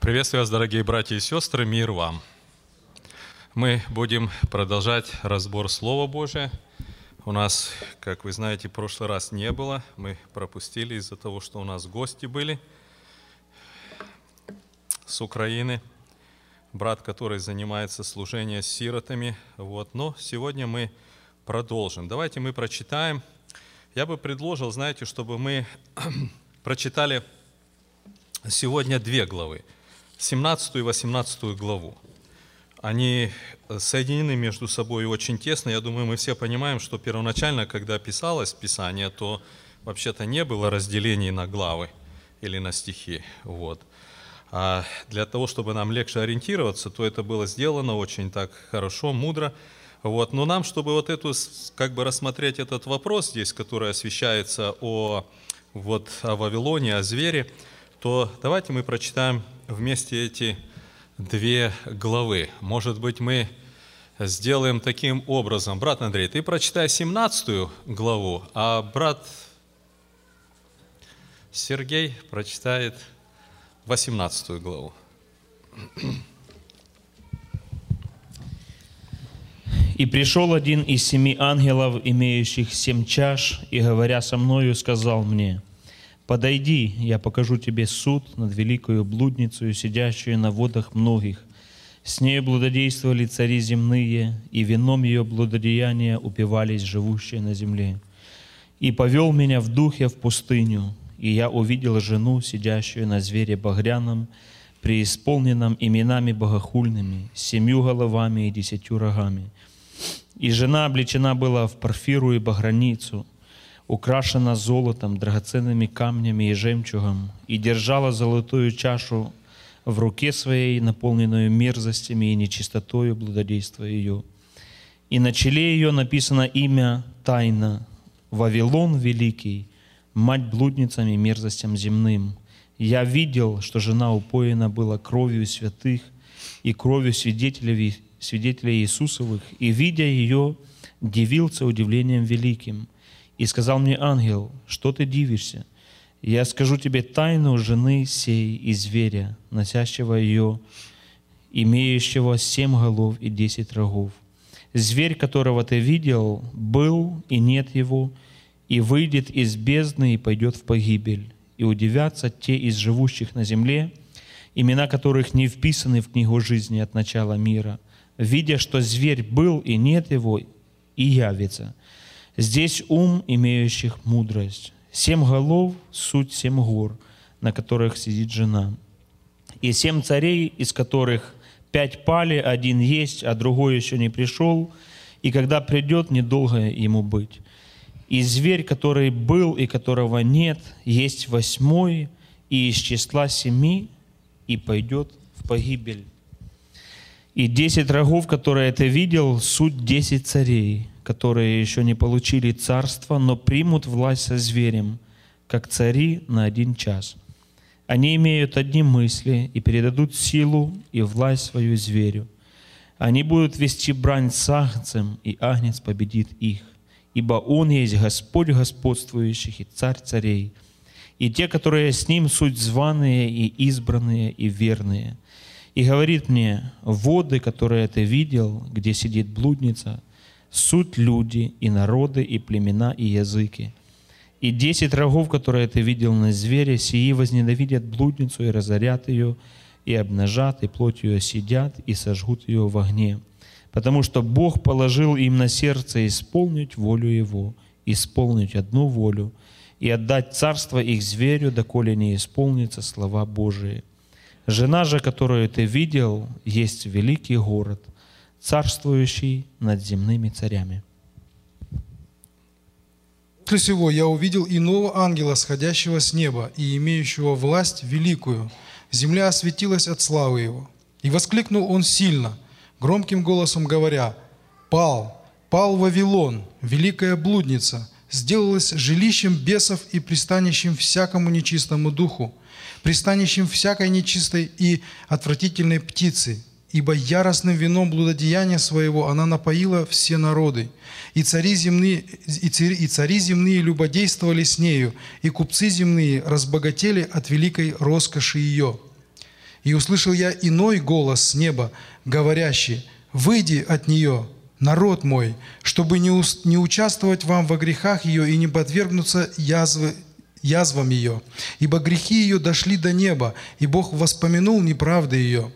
Приветствую вас, дорогие братья и сестры, мир вам. Мы будем продолжать разбор Слова Божия. У нас, как вы знаете, в прошлый раз не было. Мы пропустили из-за того, что у нас гости были с Украины. Брат, который занимается служением с сиротами. Вот. Но сегодня мы продолжим. Давайте мы прочитаем. Я бы предложил, знаете, чтобы мы прочитали сегодня две главы – 17 и 18 главу. Они соединены между собой очень тесно. Я думаю, мы все понимаем, что первоначально, когда писалось Писание, то вообще-то не было разделений на главы или на стихи. Вот. А для того, чтобы нам легче ориентироваться, то это было сделано очень так хорошо, мудро. Вот. Но нам, чтобы вот эту, как бы рассмотреть этот вопрос здесь, который освещается о, вот, о Вавилоне, о звере, то давайте мы прочитаем вместе эти две главы. Может быть, мы сделаем таким образом. Брат Андрей, ты прочитай 17 главу, а брат Сергей прочитает 18 главу. «И пришел один из семи ангелов, имеющих семь чаш, и, говоря со мною, сказал мне, Подойди, я покажу тебе суд над великою блудницей, сидящую на водах многих. С нею блудодействовали цари земные, и вином ее блудодеяния упивались живущие на земле. И повел меня в духе в пустыню, и я увидел жену, сидящую на звере багряном, преисполненном именами богохульными, семью головами и десятью рогами. И жена облечена была в парфиру и баграницу, украшена золотом, драгоценными камнями и жемчугом, и держала золотую чашу в руке своей, наполненную мерзостями и нечистотою блудодейства ее. И на челе ее написано имя тайна Вавилон Великий, мать блудницам и мерзостям земным. Я видел, что жена упоена была кровью святых и кровью свидетелей, свидетелей Иисусовых, и, видя ее, дивился удивлением великим – и сказал мне ангел, что ты дивишься? Я скажу тебе тайну жены сей и зверя, носящего ее, имеющего семь голов и десять рогов. Зверь, которого ты видел, был и нет его, и выйдет из бездны и пойдет в погибель. И удивятся те из живущих на земле, имена которых не вписаны в книгу жизни от начала мира, видя, что зверь был и нет его, и явится – Здесь ум, имеющих мудрость. Семь голов — суть семь гор, на которых сидит жена. И семь царей, из которых пять пали, один есть, а другой еще не пришел, и когда придет, недолго ему быть. И зверь, который был и которого нет, есть восьмой, и из числа семи, и пойдет в погибель. И десять рогов, которые ты видел, суть десять царей, которые еще не получили царство, но примут власть со зверем, как цари на один час. Они имеют одни мысли и передадут силу и власть свою зверю. Они будут вести брань с агнцем, и агнец победит их. Ибо Он есть Господь господствующих и Царь царей. И те, которые с Ним, суть званые и избранные и верные. И говорит мне, воды, которые ты видел, где сидит блудница, суть люди и народы, и племена, и языки. И десять рогов, которые ты видел на звере, сии возненавидят блудницу и разорят ее, и обнажат, и плоть ее сидят, и сожгут ее в огне. Потому что Бог положил им на сердце исполнить волю Его, исполнить одну волю, и отдать царство их зверю, доколе не исполнится слова Божии. Жена же, которую ты видел, есть великий город, царствующий над земными царями. После всего я увидел иного ангела, сходящего с неба и имеющего власть великую. Земля осветилась от славы его. И воскликнул он сильно, громким голосом говоря, «Пал, пал Вавилон, великая блудница, сделалась жилищем бесов и пристанищем всякому нечистому духу, пристанищем всякой нечистой и отвратительной птицы, ибо яростным вином блудодеяния своего она напоила все народы. И цари земные, и цари, и цари земные любодействовали с нею, и купцы земные разбогатели от великой роскоши ее. И услышал я иной голос с неба, говорящий, «Выйди от нее, народ мой, чтобы не, ус- не участвовать вам во грехах ее и не подвергнуться язвы, язвам ее. Ибо грехи ее дошли до неба, и Бог воспомянул неправды ее.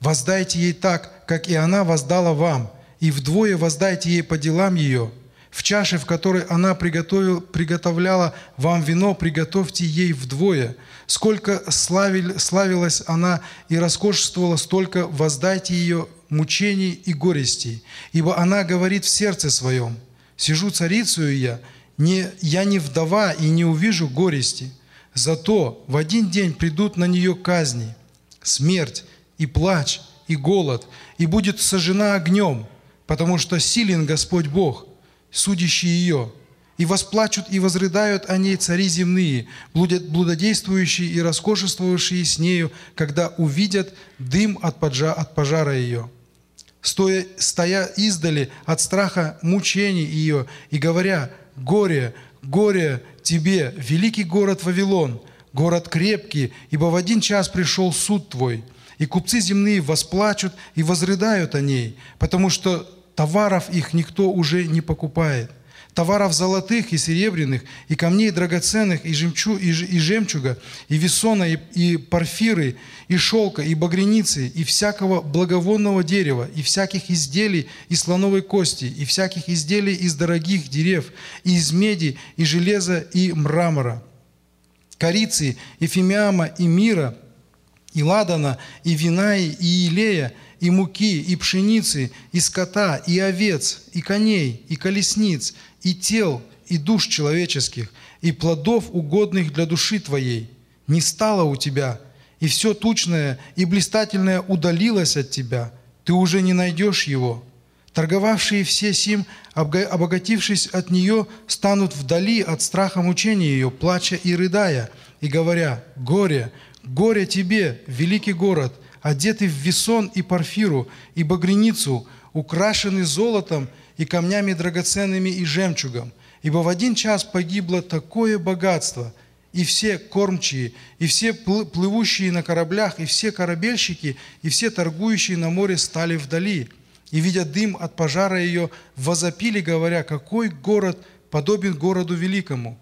Воздайте ей так, как и она воздала вам, и вдвое воздайте ей по делам ее. В чаше, в которой она приготовил, приготовляла вам вино, приготовьте ей вдвое. Сколько славил, славилась она и роскошествовала, столько воздайте ее мучений и горестей. Ибо она говорит в сердце своем, «Сижу царицею я, не, я не вдова и не увижу горести. Зато в один день придут на нее казни, смерть и плач, и голод, и будет сожжена огнем, потому что силен Господь Бог, судящий ее. И восплачут и возрыдают о ней цари земные, блудодействующие и роскошествующие с нею, когда увидят дым от, поджа- от пожара ее стоя, стоя издали от страха мучений ее и говоря, «Горе, горе тебе, великий город Вавилон, город крепкий, ибо в один час пришел суд твой». И купцы земные восплачут и возрыдают о ней, потому что товаров их никто уже не покупает. Товаров золотых и серебряных, и камней драгоценных, и, жемчу, и, и жемчуга, и весона, и, и порфиры, и шелка, и багряницы, и всякого благовонного дерева, и всяких изделий из слоновой кости, и всяких изделий из дорогих дерев, и из меди, и железа, и мрамора, корицы, и фимиама, и мира, и ладана, и вина, и илея, и муки, и пшеницы, и скота, и овец, и коней, и колесниц, и тел, и душ человеческих, и плодов, угодных для души твоей. Не стало у тебя, и все тучное и блистательное удалилось от тебя. Ты уже не найдешь его. Торговавшие все сим, обогатившись от нее, станут вдали от страха мучения ее, плача и рыдая, и говоря, «Горе, горе тебе, великий город, одетый в весон и парфиру, и багряницу, украшенный золотом и камнями драгоценными и жемчугом, ибо в один час погибло такое богатство, и все кормчие, и все пл- плывущие на кораблях, и все корабельщики, и все торгующие на море стали вдали, и, видя дым от пожара ее, возопили, говоря, какой город подобен городу великому,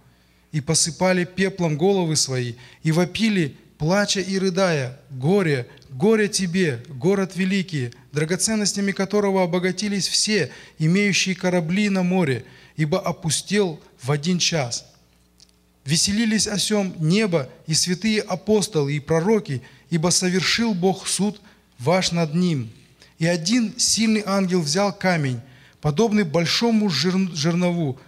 и посыпали пеплом головы свои, и вопили, плача и рыдая, «Горе, горе тебе, город великий, драгоценностями которого обогатились все, имеющие корабли на море, ибо опустел в один час». Веселились о сем небо и святые апостолы и пророки, ибо совершил Бог суд ваш над ним. И один сильный ангел взял камень, подобный большому жир- жернову,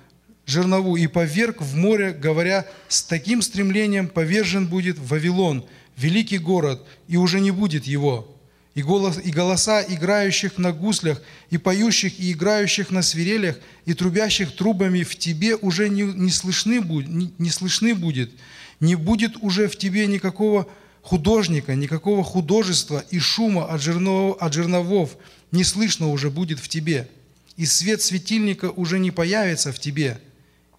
жернову, и поверг в море, говоря, с таким стремлением повержен будет Вавилон, великий город, и уже не будет его. И, голос, и голоса играющих на гуслях, и поющих, и играющих на свирелях, и трубящих трубами в тебе уже не, не, слышны, буд- не, не слышны будет. Не будет уже в тебе никакого художника, никакого художества и шума от, жернов, от жерновов не слышно уже будет в тебе. И свет светильника уже не появится в тебе,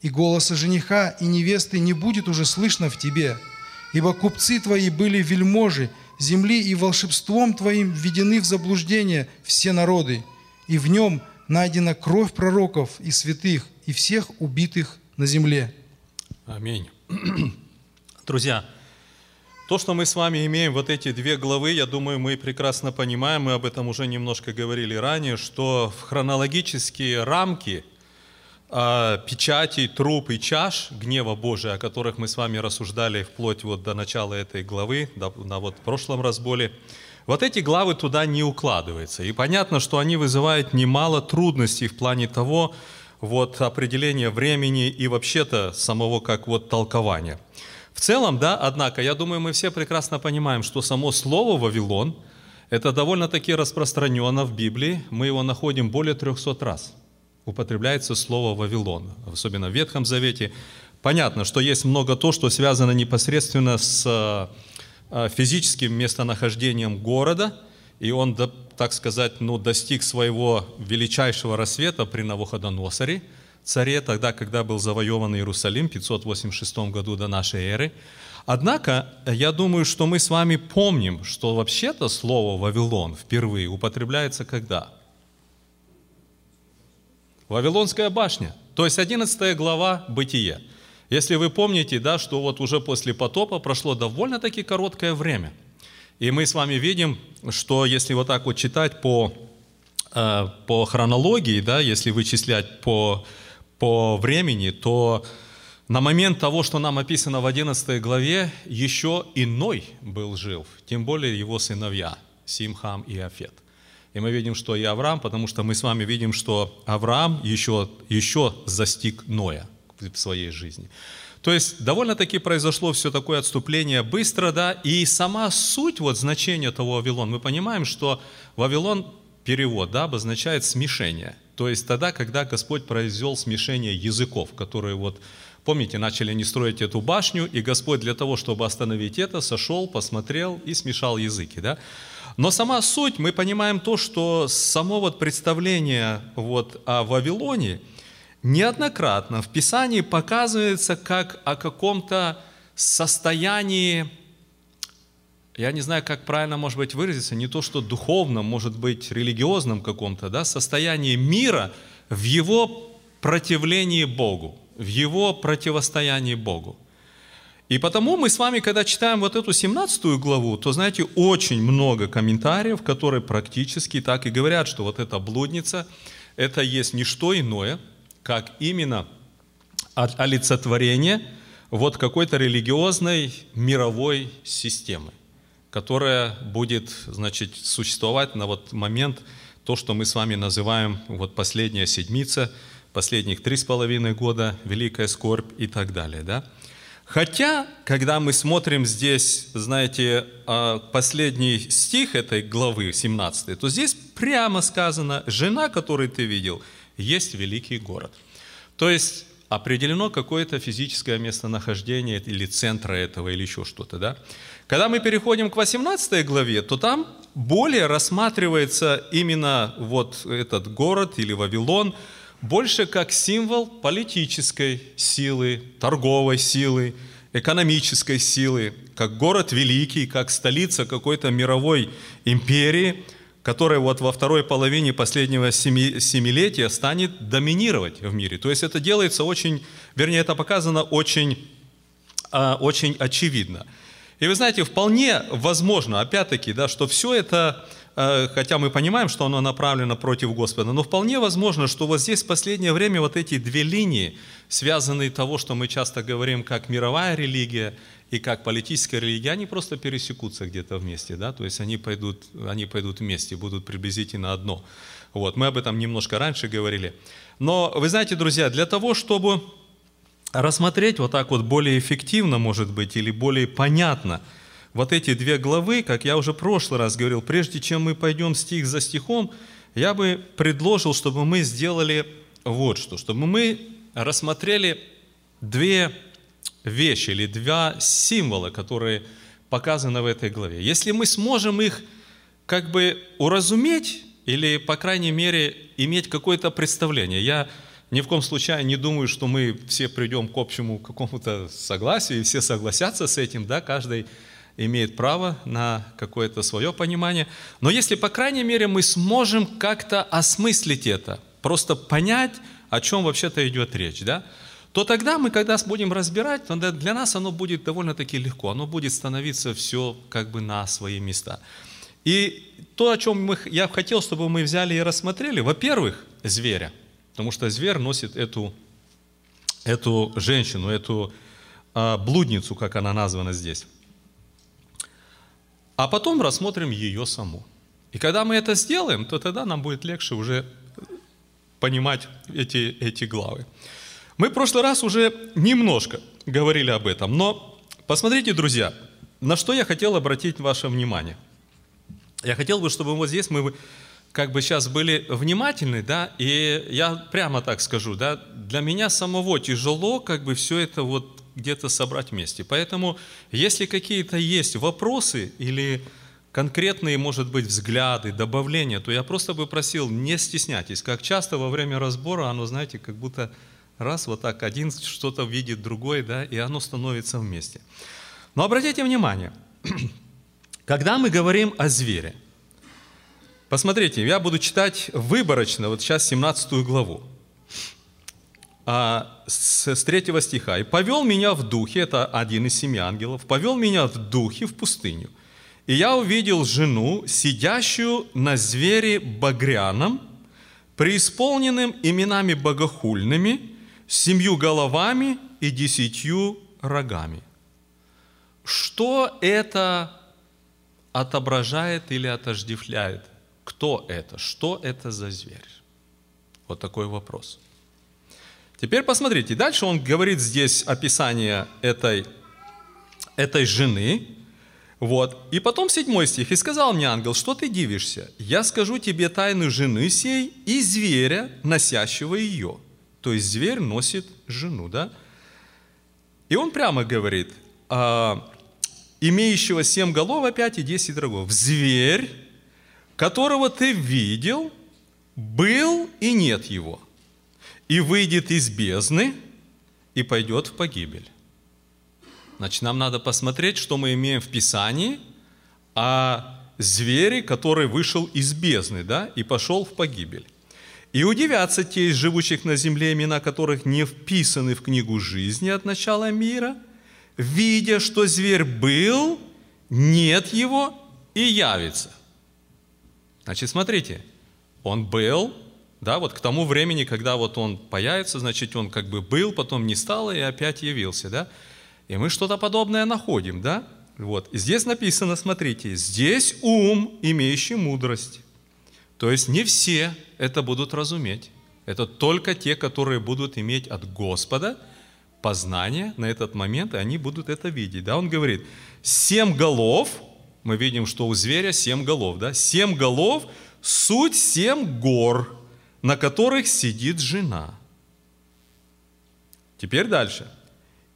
и голоса жениха и невесты не будет уже слышно в тебе. Ибо купцы твои были вельможи земли, и волшебством твоим введены в заблуждение все народы, и в нем найдена кровь пророков и святых, и всех убитых на земле». Аминь. Друзья, то, что мы с вами имеем вот эти две главы, я думаю, мы прекрасно понимаем, мы об этом уже немножко говорили ранее, что в хронологические рамки печатей, труп и чаш гнева Божия, о которых мы с вами рассуждали вплоть вот до начала этой главы, до- на вот прошлом разборе, вот эти главы туда не укладываются. И понятно, что они вызывают немало трудностей в плане того, вот определения времени и вообще-то самого как вот толкования. В целом, да, однако, я думаю, мы все прекрасно понимаем, что само слово «Вавилон» – это довольно-таки распространено в Библии. Мы его находим более 300 раз. Употребляется слово «Вавилон», особенно в Ветхом Завете. Понятно, что есть много то, что связано непосредственно с э, физическим местонахождением города, и он, так сказать, ну, достиг своего величайшего рассвета при Навуходоносоре, царе, тогда, когда был завоеван Иерусалим в 586 году до нашей эры. Однако, я думаю, что мы с вами помним, что вообще-то слово «Вавилон» впервые употребляется когда? Вавилонская башня, то есть 11 глава Бытие. Если вы помните, да, что вот уже после потопа прошло довольно-таки короткое время. И мы с вами видим, что если вот так вот читать по, э, по хронологии, да, если вычислять по, по времени, то на момент того, что нам описано в 11 главе, еще иной был жив, тем более его сыновья Симхам и Афет. И мы видим, что и Авраам, потому что мы с вами видим, что Авраам еще, еще застиг Ноя в своей жизни. То есть довольно-таки произошло все такое отступление быстро, да, и сама суть, вот значение того Вавилон, мы понимаем, что Вавилон, перевод, да, обозначает смешение. То есть тогда, когда Господь произвел смешение языков, которые вот Помните, начали они строить эту башню, и Господь для того, чтобы остановить это, сошел, посмотрел и смешал языки. Да? Но сама суть, мы понимаем то, что само вот представление вот о Вавилоне неоднократно в Писании показывается как о каком-то состоянии, я не знаю, как правильно, может быть, выразиться, не то, что духовном, может быть, религиозном каком-то, да, состоянии мира в его противлении Богу в его противостоянии Богу. И потому мы с вами, когда читаем вот эту 17 главу, то, знаете, очень много комментариев, которые практически так и говорят, что вот эта блудница, это есть не что иное, как именно олицетворение вот какой-то религиозной мировой системы, которая будет, значит, существовать на вот момент, то, что мы с вами называем вот последняя седмица – последних три с половиной года, великая скорбь и так далее. Да? Хотя, когда мы смотрим здесь, знаете, а, последний стих этой главы, 17, то здесь прямо сказано, жена, которую ты видел, есть великий город. То есть определено какое-то физическое местонахождение или центра этого, или еще что-то. Да? Когда мы переходим к 18 главе, то там более рассматривается именно вот этот город или Вавилон – больше как символ политической силы, торговой силы, экономической силы, как город великий, как столица какой-то мировой империи, которая вот во второй половине последнего семи, семилетия станет доминировать в мире. То есть это делается очень, вернее, это показано очень, а, очень очевидно. И вы знаете, вполне возможно, опять-таки, да, что все это хотя мы понимаем, что оно направлено против Господа, но вполне возможно, что вот здесь в последнее время вот эти две линии, связанные того, что мы часто говорим как мировая религия и как политическая религия, они просто пересекутся где-то вместе, да, то есть они пойдут, они пойдут вместе, будут приблизительно одно. Вот, мы об этом немножко раньше говорили. Но вы знаете, друзья, для того, чтобы рассмотреть вот так вот более эффективно, может быть, или более понятно – вот эти две главы, как я уже в прошлый раз говорил, прежде чем мы пойдем стих за стихом, я бы предложил, чтобы мы сделали вот что, чтобы мы рассмотрели две вещи или два символа, которые показаны в этой главе. Если мы сможем их как бы уразуметь или, по крайней мере, иметь какое-то представление, я ни в коем случае не думаю, что мы все придем к общему какому-то согласию, и все согласятся с этим, да, каждый имеет право на какое-то свое понимание. Но если, по крайней мере, мы сможем как-то осмыслить это, просто понять, о чем вообще-то идет речь, да, то тогда мы, когда будем разбирать, для нас оно будет довольно-таки легко, оно будет становиться все как бы на свои места. И то, о чем мы, я хотел, чтобы мы взяли и рассмотрели, во-первых, зверя, потому что зверь носит эту, эту женщину, эту а, блудницу, как она названа здесь а потом рассмотрим ее саму. И когда мы это сделаем, то тогда нам будет легче уже понимать эти, эти главы. Мы в прошлый раз уже немножко говорили об этом, но посмотрите, друзья, на что я хотел обратить ваше внимание. Я хотел бы, чтобы вот здесь мы как бы сейчас были внимательны, да, и я прямо так скажу, да, для меня самого тяжело как бы все это вот где-то собрать вместе. Поэтому, если какие-то есть вопросы или конкретные, может быть, взгляды, добавления, то я просто бы просил, не стесняйтесь. Как часто во время разбора оно, знаете, как будто раз вот так один что-то видит другой, да, и оно становится вместе. Но обратите внимание, когда мы говорим о звере, посмотрите, я буду читать выборочно, вот сейчас 17 главу, а, с, 3 стиха. «И повел меня в духе», это один из семи ангелов, «повел меня в духе в пустыню, и я увидел жену, сидящую на звере багряном, преисполненным именами богохульными, семью головами и десятью рогами». Что это отображает или отождествляет? Кто это? Что это за зверь? Вот такой вопрос. Теперь посмотрите, дальше он говорит здесь описание этой, этой жены. Вот. И потом седьмой стих. «И сказал мне ангел, что ты дивишься? Я скажу тебе тайну жены сей и зверя, носящего ее». То есть зверь носит жену, да? И он прямо говорит, а, имеющего семь голов опять и десять рогов. Зверь, которого ты видел, был и нет его – и выйдет из бездны и пойдет в погибель. Значит, нам надо посмотреть, что мы имеем в Писании о звере, который вышел из бездны, да, и пошел в погибель. И удивятся те из живущих на земле, имена которых не вписаны в книгу жизни от начала мира, видя, что зверь был, нет его и явится. Значит, смотрите, он был, да, вот к тому времени, когда вот он появится, значит, он как бы был, потом не стал и опять явился, да. И мы что-то подобное находим, да. Вот. И здесь написано, смотрите, здесь ум, имеющий мудрость. То есть не все это будут разуметь. Это только те, которые будут иметь от Господа познание на этот момент, и они будут это видеть. Да? Он говорит, семь голов, мы видим, что у зверя семь голов, да? Семь голов, суть семь гор – на которых сидит жена. Теперь дальше.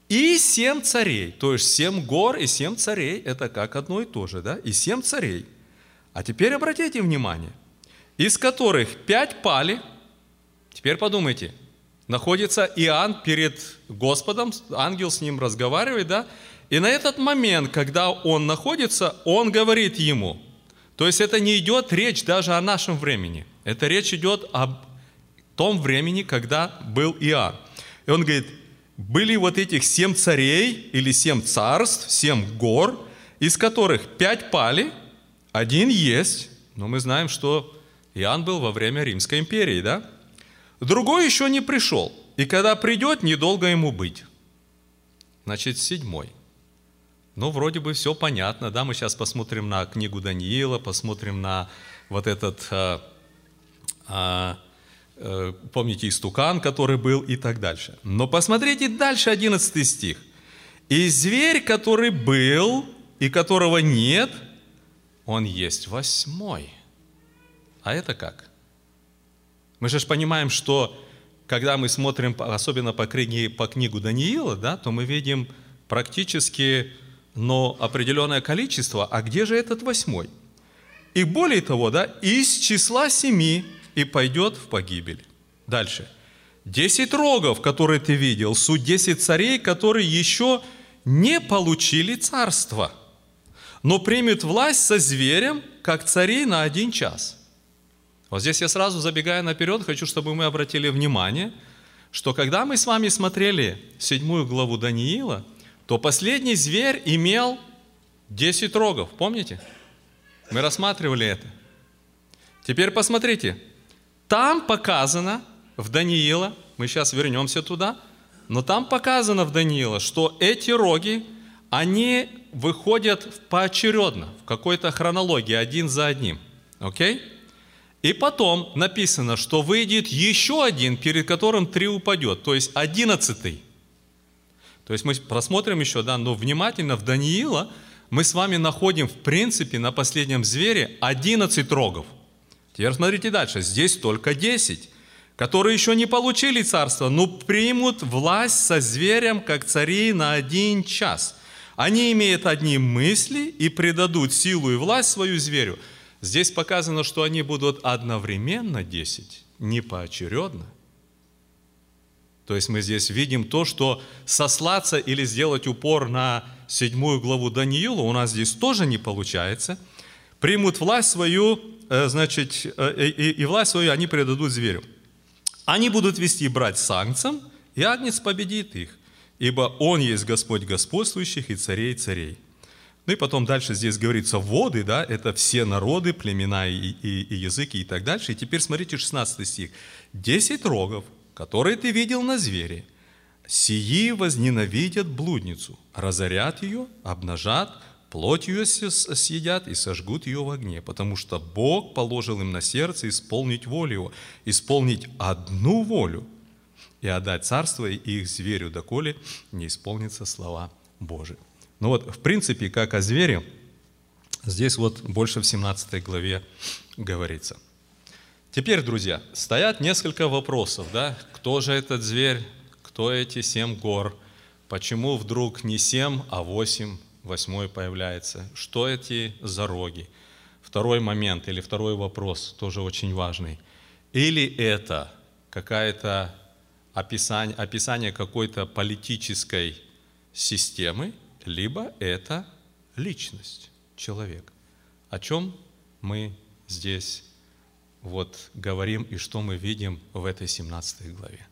И семь царей, то есть семь гор и семь царей, это как одно и то же, да? И семь царей. А теперь обратите внимание, из которых пять пали, теперь подумайте, находится Иоанн перед Господом, ангел с ним разговаривает, да? И на этот момент, когда он находится, он говорит ему, то есть это не идет речь даже о нашем времени – это речь идет об том времени, когда был Иоанн. И он говорит, были вот этих семь царей или семь царств, семь гор, из которых пять пали, один есть, но мы знаем, что Иоанн был во время Римской империи, да? Другой еще не пришел, и когда придет, недолго ему быть. Значит, седьмой. Ну, вроде бы все понятно, да? Мы сейчас посмотрим на книгу Даниила, посмотрим на вот этот э, а, э, помните, истукан, который был и так дальше. Но посмотрите дальше 11 стих. «И зверь, который был и которого нет, он есть восьмой». А это как? Мы же понимаем, что когда мы смотрим, особенно по книге, по книгу Даниила, да, то мы видим практически но определенное количество. А где же этот восьмой? И более того, да, из числа семи и пойдет в погибель. Дальше. Десять рогов, которые ты видел, суть десять царей, которые еще не получили царство, но примут власть со зверем, как царей на один час. Вот здесь я сразу забегая наперед, хочу, чтобы мы обратили внимание, что когда мы с вами смотрели седьмую главу Даниила, то последний зверь имел десять рогов, помните? Мы рассматривали это. Теперь посмотрите, там показано в Даниила, мы сейчас вернемся туда, но там показано в Даниила, что эти роги, они выходят поочередно, в какой-то хронологии, один за одним. Окей? И потом написано, что выйдет еще один, перед которым три упадет, то есть одиннадцатый. То есть мы просмотрим еще, да, но внимательно в Даниила мы с вами находим, в принципе, на последнем звере 11 рогов – Теперь смотрите дальше. Здесь только 10, которые еще не получили царство, но примут власть со зверем, как цари на один час. Они имеют одни мысли и предадут силу и власть свою зверю. Здесь показано, что они будут одновременно 10, не поочередно. То есть мы здесь видим то, что сослаться или сделать упор на седьмую главу Даниила у нас здесь тоже не получается. Примут власть свою, значит, э, и, и власть свою они предадут зверю. Они будут вести брать санкцам, и Агнец победит их, ибо Он есть Господь господствующих и царей царей. Ну и потом дальше здесь говорится воды, да, это все народы, племена и, и, и языки и так дальше. И теперь смотрите 16 стих. «Десять рогов, которые ты видел на звере, сии возненавидят блудницу, разорят ее, обнажат, плоть ее съедят и сожгут ее в огне, потому что Бог положил им на сердце исполнить волю его, исполнить одну волю и отдать царство их зверю, доколе не исполнится слова Божии. Ну вот, в принципе, как о звере, здесь вот больше в 17 главе говорится. Теперь, друзья, стоят несколько вопросов, да? Кто же этот зверь? Кто эти семь гор? Почему вдруг не семь, а восемь, восьмой появляется? Что эти за роги? Второй момент или второй вопрос, тоже очень важный. Или это какая-то описание, описание какой-то политической системы, либо это личность, человек. О чем мы здесь вот говорим и что мы видим в этой 17 главе.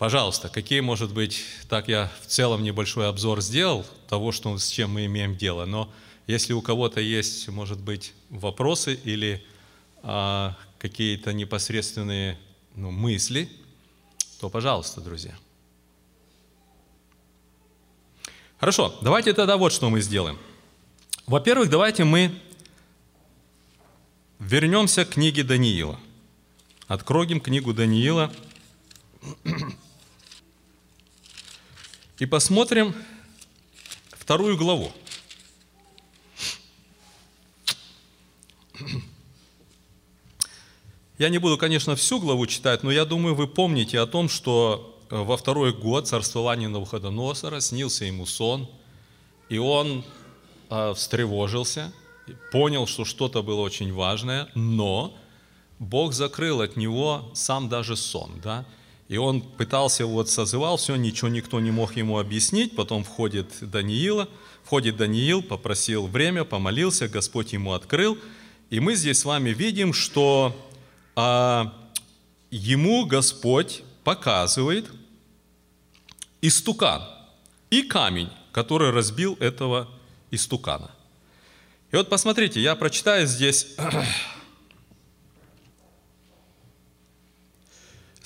Пожалуйста, какие, может быть, так я в целом небольшой обзор сделал того, что, с чем мы имеем дело, но если у кого-то есть, может быть, вопросы или а, какие-то непосредственные ну, мысли, то, пожалуйста, друзья – Хорошо, давайте тогда вот что мы сделаем. Во-первых, давайте мы вернемся к книге Даниила. Откроем книгу Даниила и посмотрим вторую главу. Я не буду, конечно, всю главу читать, но я думаю, вы помните о том, что во второй год царствования Навуходоносора снился ему сон, и он э, встревожился, понял, что что-то было очень важное, но Бог закрыл от него сам даже сон, да, и он пытался, вот созывал все, ничего никто не мог ему объяснить, потом входит Даниила, входит Даниил, попросил время, помолился, Господь ему открыл, и мы здесь с вами видим, что а, ему Господь показывает, истукан и камень, который разбил этого истукана. И вот посмотрите, я прочитаю здесь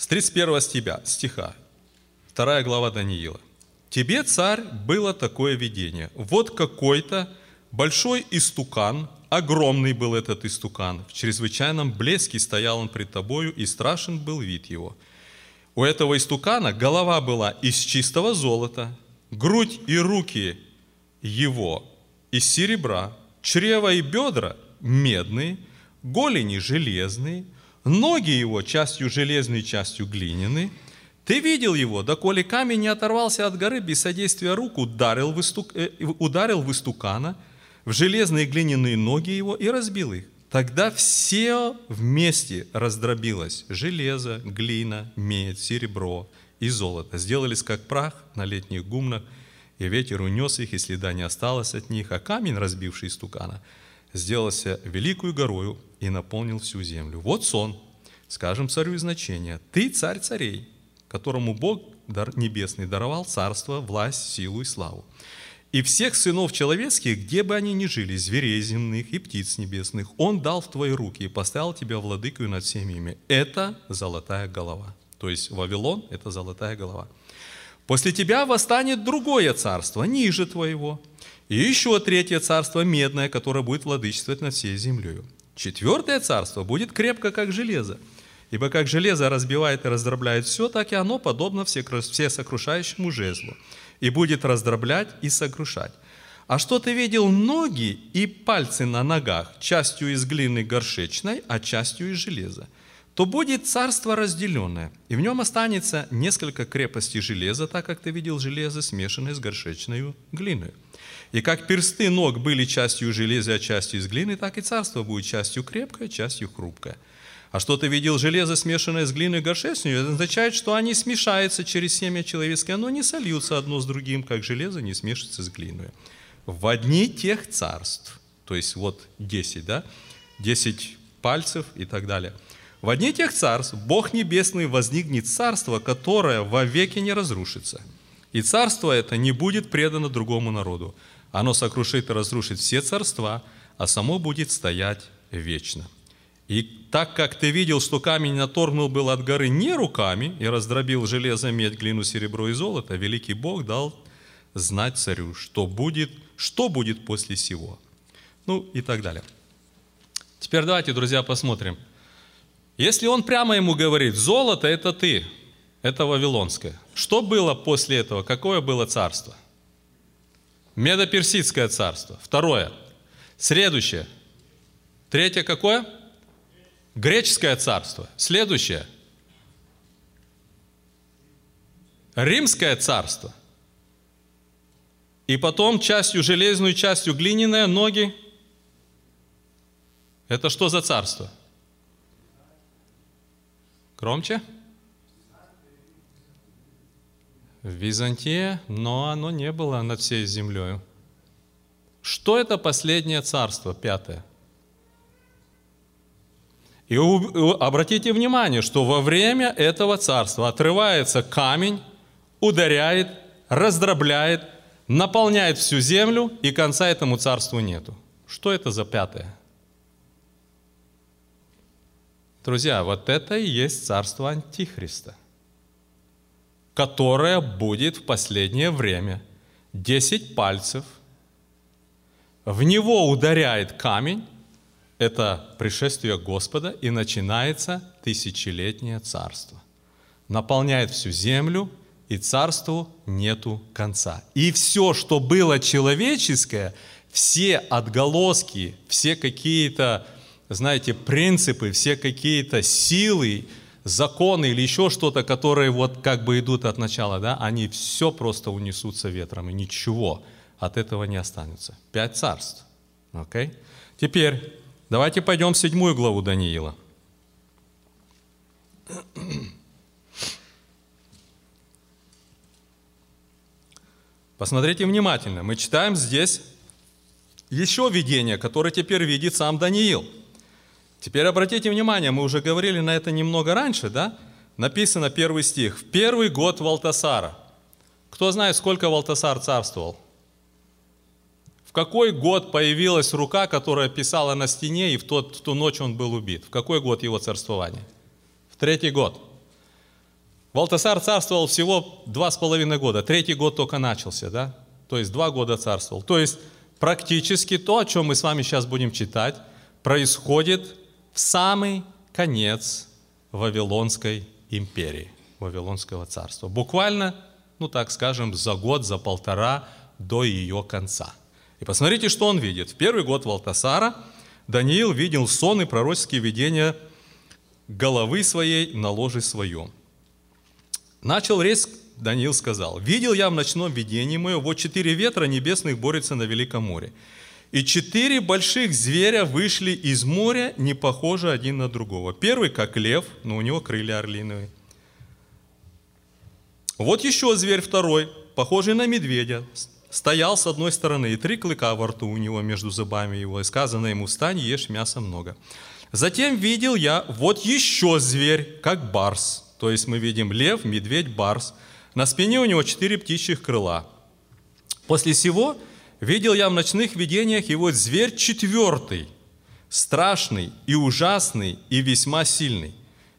с 31 стиха, стиха, 2 глава Даниила. «Тебе, царь, было такое видение. Вот какой-то большой истукан, огромный был этот истукан, в чрезвычайном блеске стоял он пред тобою, и страшен был вид его. У этого истукана голова была из чистого золота, грудь и руки его из серебра, чрево и бедра медные, голени железные, ноги его частью железные, частью глиняные. Ты видел его, доколе камень не оторвался от горы, без содействия рук ударил в, истук, э, ударил в истукана, в железные глиняные ноги его и разбил их. Тогда все вместе раздробилось. Железо, глина, медь, серебро и золото. Сделались как прах на летних гумнах, и ветер унес их, и следа не осталось от них. А камень, разбивший стукана, сделался великую горою и наполнил всю землю. Вот сон, скажем царю и значение. Ты царь царей, которому Бог небесный даровал царство, власть, силу и славу и всех сынов человеческих, где бы они ни жили, зверей земных и птиц небесных, Он дал в твои руки и поставил тебя владыкою над всеми ими. Это золотая голова. То есть Вавилон – это золотая голова. После тебя восстанет другое царство, ниже твоего, и еще третье царство медное, которое будет владычествовать над всей землей. Четвертое царство будет крепко, как железо. Ибо как железо разбивает и раздробляет все, так и оно подобно всесокрушающему жезлу и будет раздроблять и сокрушать. А что ты видел ноги и пальцы на ногах, частью из глины горшечной, а частью из железа, то будет царство разделенное, и в нем останется несколько крепостей железа, так как ты видел железо, смешанное с горшечной глиной. И как персты ног были частью железа, а частью из глины, так и царство будет частью крепкое, частью хрупкое. А что ты видел железо, смешанное с глиной горшечную, это означает, что они смешаются через семя человеческое, оно не сольются одно с другим, как железо не смешивается с глиной. В одни тех царств, то есть вот 10, да, 10 пальцев и так далее. В одни тех царств Бог Небесный возникнет царство, которое вовеки не разрушится. И царство это не будет предано другому народу. Оно сокрушит и разрушит все царства, а само будет стоять вечно. И так как ты видел, что камень наторгнул был от горы не руками и раздробил железо, медь, глину, серебро и золото, великий Бог дал знать царю, что будет, что будет после сего. Ну и так далее. Теперь давайте, друзья, посмотрим. Если он прямо ему говорит, золото это ты, это Вавилонское. Что было после этого? Какое было царство? Медоперсидское царство. Второе. Следующее. Третье какое? Греческое царство. Следующее. Римское царство. И потом частью железную, частью глиняная, ноги. Это что за царство? Громче? Византия, но оно не было над всей землей. Что это последнее царство, пятое? И обратите внимание, что во время этого царства отрывается камень, ударяет, раздробляет, наполняет всю землю, и конца этому царству нету. Что это за пятое? Друзья, вот это и есть царство Антихриста, которое будет в последнее время. Десять пальцев, в него ударяет камень, это пришествие Господа, и начинается тысячелетнее царство. Наполняет всю землю, и царству нету конца. И все, что было человеческое, все отголоски, все какие-то, знаете, принципы, все какие-то силы, законы или еще что-то, которые вот как бы идут от начала, да, они все просто унесутся ветром, и ничего от этого не останется. Пять царств. Okay? Теперь Давайте пойдем в седьмую главу Даниила. Посмотрите внимательно. Мы читаем здесь еще видение, которое теперь видит сам Даниил. Теперь обратите внимание, мы уже говорили на это немного раньше, да? Написано первый стих. В первый год Валтасара. Кто знает, сколько Валтасар царствовал? какой год появилась рука, которая писала на стене, и в, тот, в ту ночь он был убит? В какой год его царствования? В третий год. Валтасар царствовал всего два с половиной года. Третий год только начался, да? То есть два года царствовал. То есть практически то, о чем мы с вами сейчас будем читать, происходит в самый конец Вавилонской империи, Вавилонского царства. Буквально, ну так скажем, за год, за полтора до ее конца – и посмотрите, что он видит. В первый год Валтасара Даниил видел сон и пророческие видения головы своей на ложе своем. Начал речь, Даниил сказал, «Видел я в ночном видении мое, вот четыре ветра небесных борются на Великом море. И четыре больших зверя вышли из моря, не похожи один на другого. Первый, как лев, но у него крылья орлиновые. Вот еще зверь второй, похожий на медведя, стоял с одной стороны, и три клыка во рту у него между зубами его, и сказано ему, встань, ешь мяса много. Затем видел я вот еще зверь, как барс. То есть мы видим лев, медведь, барс. На спине у него четыре птичьих крыла. После сего видел я в ночных видениях вот зверь четвертый, страшный и ужасный и весьма сильный.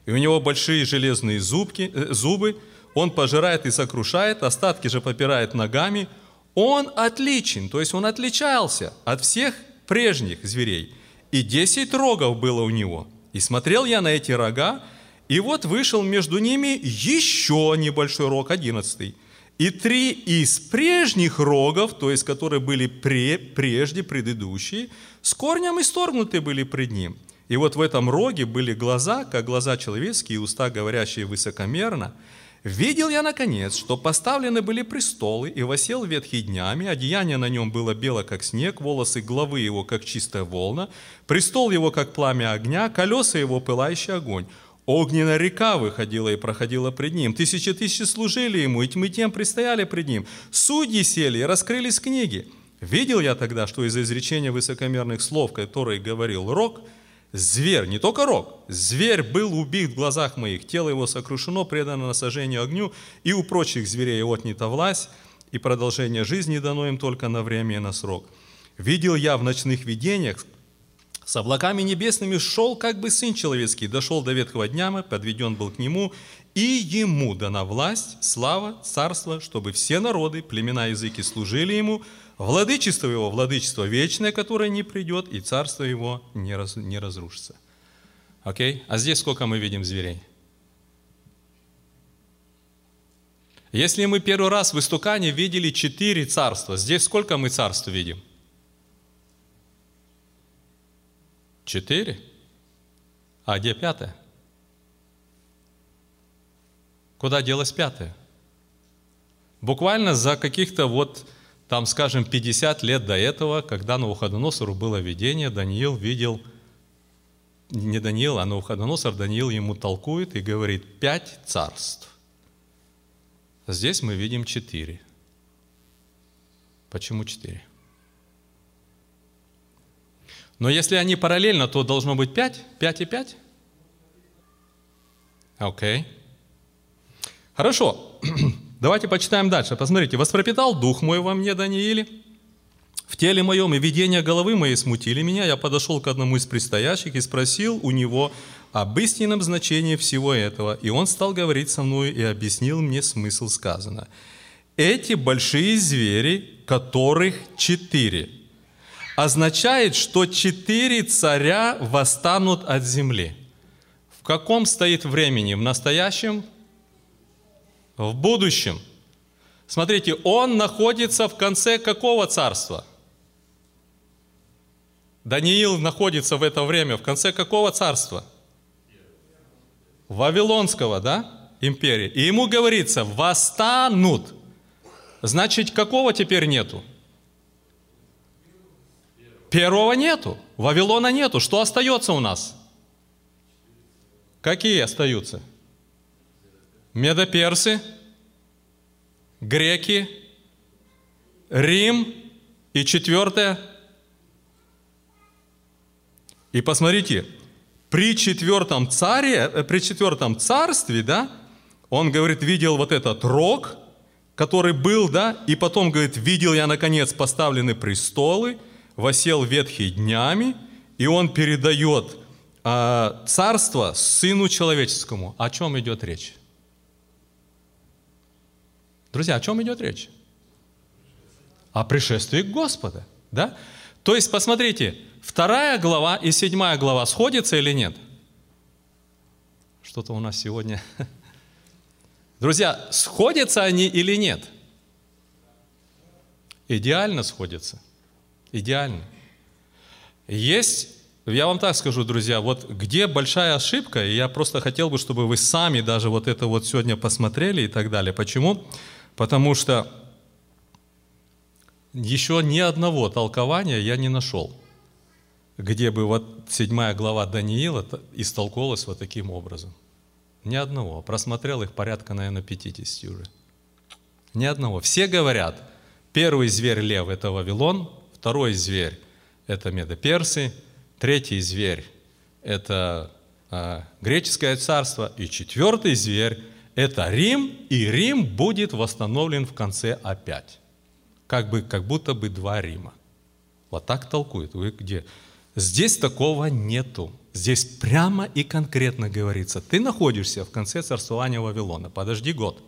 И у него большие железные зубки, э, зубы, он пожирает и сокрушает, остатки же попирает ногами – он отличен, то есть он отличался от всех прежних зверей. И десять рогов было у него. И смотрел я на эти рога, и вот вышел между ними еще небольшой рог, одиннадцатый. И три из прежних рогов, то есть которые были пре, прежде, предыдущие, с корнем исторгнуты были пред ним. И вот в этом роге были глаза, как глаза человеческие, уста, говорящие высокомерно – Видел я, наконец, что поставлены были престолы, и восел ветхий днями, одеяние на нем было бело, как снег, волосы главы его, как чистая волна, престол его, как пламя огня, колеса его, пылающий огонь. Огненная река выходила и проходила пред ним. Тысячи тысяч служили ему, и тьмы тем предстояли пред ним. Судьи сели и раскрылись книги. Видел я тогда, что из-за изречения высокомерных слов, которые говорил Рок, зверь, не только Рок, зверь был убит в глазах моих, тело его сокрушено, предано на сожжение огню, и у прочих зверей отнята власть, и продолжение жизни дано им только на время и на срок. Видел я в ночных видениях, с облаками небесными шел, как бы Сын Человеческий, дошел до ветхого дня, подведен был к Нему, и Ему дана власть, слава, царство, чтобы все народы, племена, языки служили Ему, владычество Его, владычество вечное, которое не придет, и царство Его не, раз, не разрушится. Окей? А здесь сколько мы видим зверей? Если мы первый раз в истукане видели четыре царства, здесь сколько мы царств видим? Четыре? А где пятое? Куда делось пятое? Буквально за каких-то вот, там, скажем, 50 лет до этого, когда Навуходоносору было видение, Даниил видел, не Даниил, а Навуходоносор, Даниил ему толкует и говорит, пять царств. Здесь мы видим четыре. Почему четыре? Но если они параллельно, то должно быть 5, 5 и 5. Окей. Okay. Хорошо. Давайте почитаем дальше. Посмотрите. «Воспропитал дух мой во мне, Данииле, в теле моем, и видения головы моей смутили меня. Я подошел к одному из предстоящих и спросил у него об истинном значении всего этого. И он стал говорить со мной и объяснил мне смысл сказано. Эти большие звери, которых четыре – означает, что четыре царя восстанут от земли. В каком стоит времени? В настоящем? В будущем. Смотрите, он находится в конце какого царства? Даниил находится в это время в конце какого царства? Вавилонского, да, империи. И ему говорится, восстанут. Значит, какого теперь нету? Первого нету. Вавилона нету. Что остается у нас? Какие остаются? Медоперсы, греки, Рим и четвертое. И посмотрите, при четвертом царе, э, при четвертом царстве, да, он говорит, видел вот этот рог, который был, да, и потом говорит, видел я, наконец, поставлены престолы, восел ветхий днями, и он передает а, царство Сыну Человеческому. О чем идет речь? Друзья, о чем идет речь? О пришествии Господа. Да? То есть, посмотрите, вторая глава и седьмая глава сходятся или нет? Что-то у нас сегодня... Друзья, сходятся они или нет? Идеально сходятся идеальны. Есть, я вам так скажу, друзья, вот где большая ошибка, и я просто хотел бы, чтобы вы сами даже вот это вот сегодня посмотрели и так далее. Почему? Потому что еще ни одного толкования я не нашел, где бы вот седьмая глава Даниила истолковалась вот таким образом. Ни одного. Просмотрел их порядка, наверное, 50 уже. Ни одного. Все говорят, первый зверь лев – это Вавилон, Второй зверь – это медоперсы. Третий зверь – это а, греческое царство. И четвертый зверь – это Рим, и Рим будет восстановлен в конце опять. Как, бы, как будто бы два Рима. Вот так толкует. Вы где? Здесь такого нету. Здесь прямо и конкретно говорится. Ты находишься в конце царствования Вавилона. Подожди год.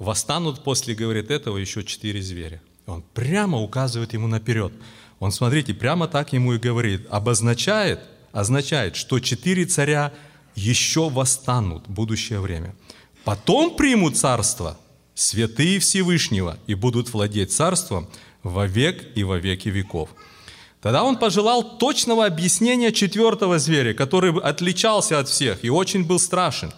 Восстанут после, говорит, этого еще четыре зверя. Он прямо указывает ему наперед. Он, смотрите, прямо так ему и говорит. Обозначает, означает, что четыре царя еще восстанут в будущее время. Потом примут царство святые Всевышнего и будут владеть царством во век и во веки веков. Тогда он пожелал точного объяснения четвертого зверя, который отличался от всех и очень был страшен.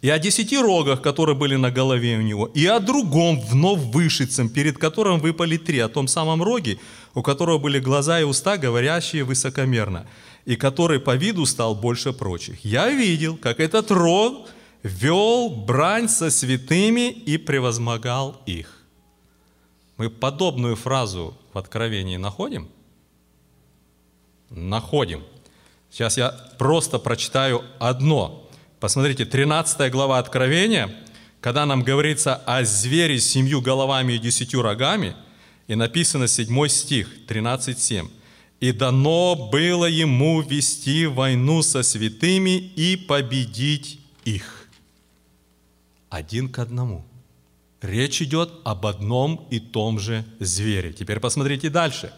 И о десяти рогах, которые были на голове у него, и о другом вновь вышицем, перед которым выпали три, о том самом роге, у которого были глаза и уста, говорящие высокомерно, и который по виду стал больше прочих. Я видел, как этот рог вел брань со святыми и превозмогал их. Мы подобную фразу в Откровении находим? Находим. Сейчас я просто прочитаю одно. Посмотрите, 13 глава Откровения, когда нам говорится о звере с семью головами и десятью рогами, и написано 7 стих, 13.7. «И дано было ему вести войну со святыми и победить их». Один к одному. Речь идет об одном и том же звере. Теперь посмотрите дальше.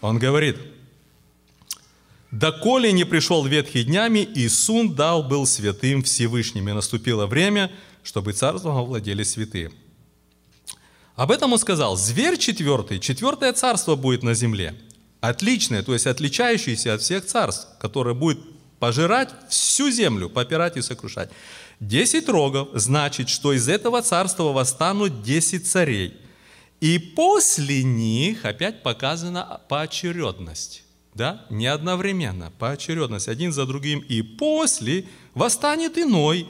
Он говорит – Доколе не пришел ветхий днями, и Сун дал был святым Всевышним, и наступило время, чтобы царством овладели святые. Об этом он сказал, зверь четвертый, четвертое царство будет на земле, отличное, то есть отличающееся от всех царств, которое будет пожирать всю землю, попирать и сокрушать. Десять рогов значит, что из этого царства восстанут десять царей. И после них опять показана поочередность да, не одновременно, поочередность, один за другим, и после восстанет иной,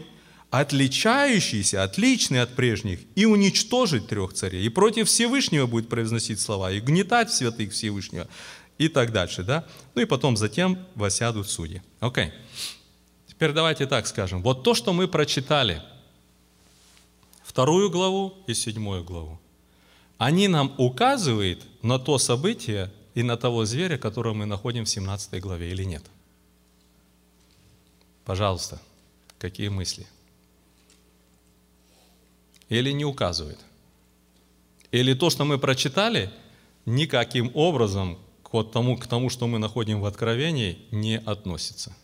отличающийся, отличный от прежних, и уничтожить трех царей, и против Всевышнего будет произносить слова, и гнетать святых Всевышнего, и так дальше, да? Ну и потом затем восядут судьи. Окей. Okay. Теперь давайте так скажем. Вот то, что мы прочитали, вторую главу и седьмую главу, они нам указывают на то событие, и на того зверя, которого мы находим в 17 главе, или нет? Пожалуйста, какие мысли? Или не указывает? Или то, что мы прочитали, никаким образом к, вот тому, к тому, что мы находим в Откровении, не относится?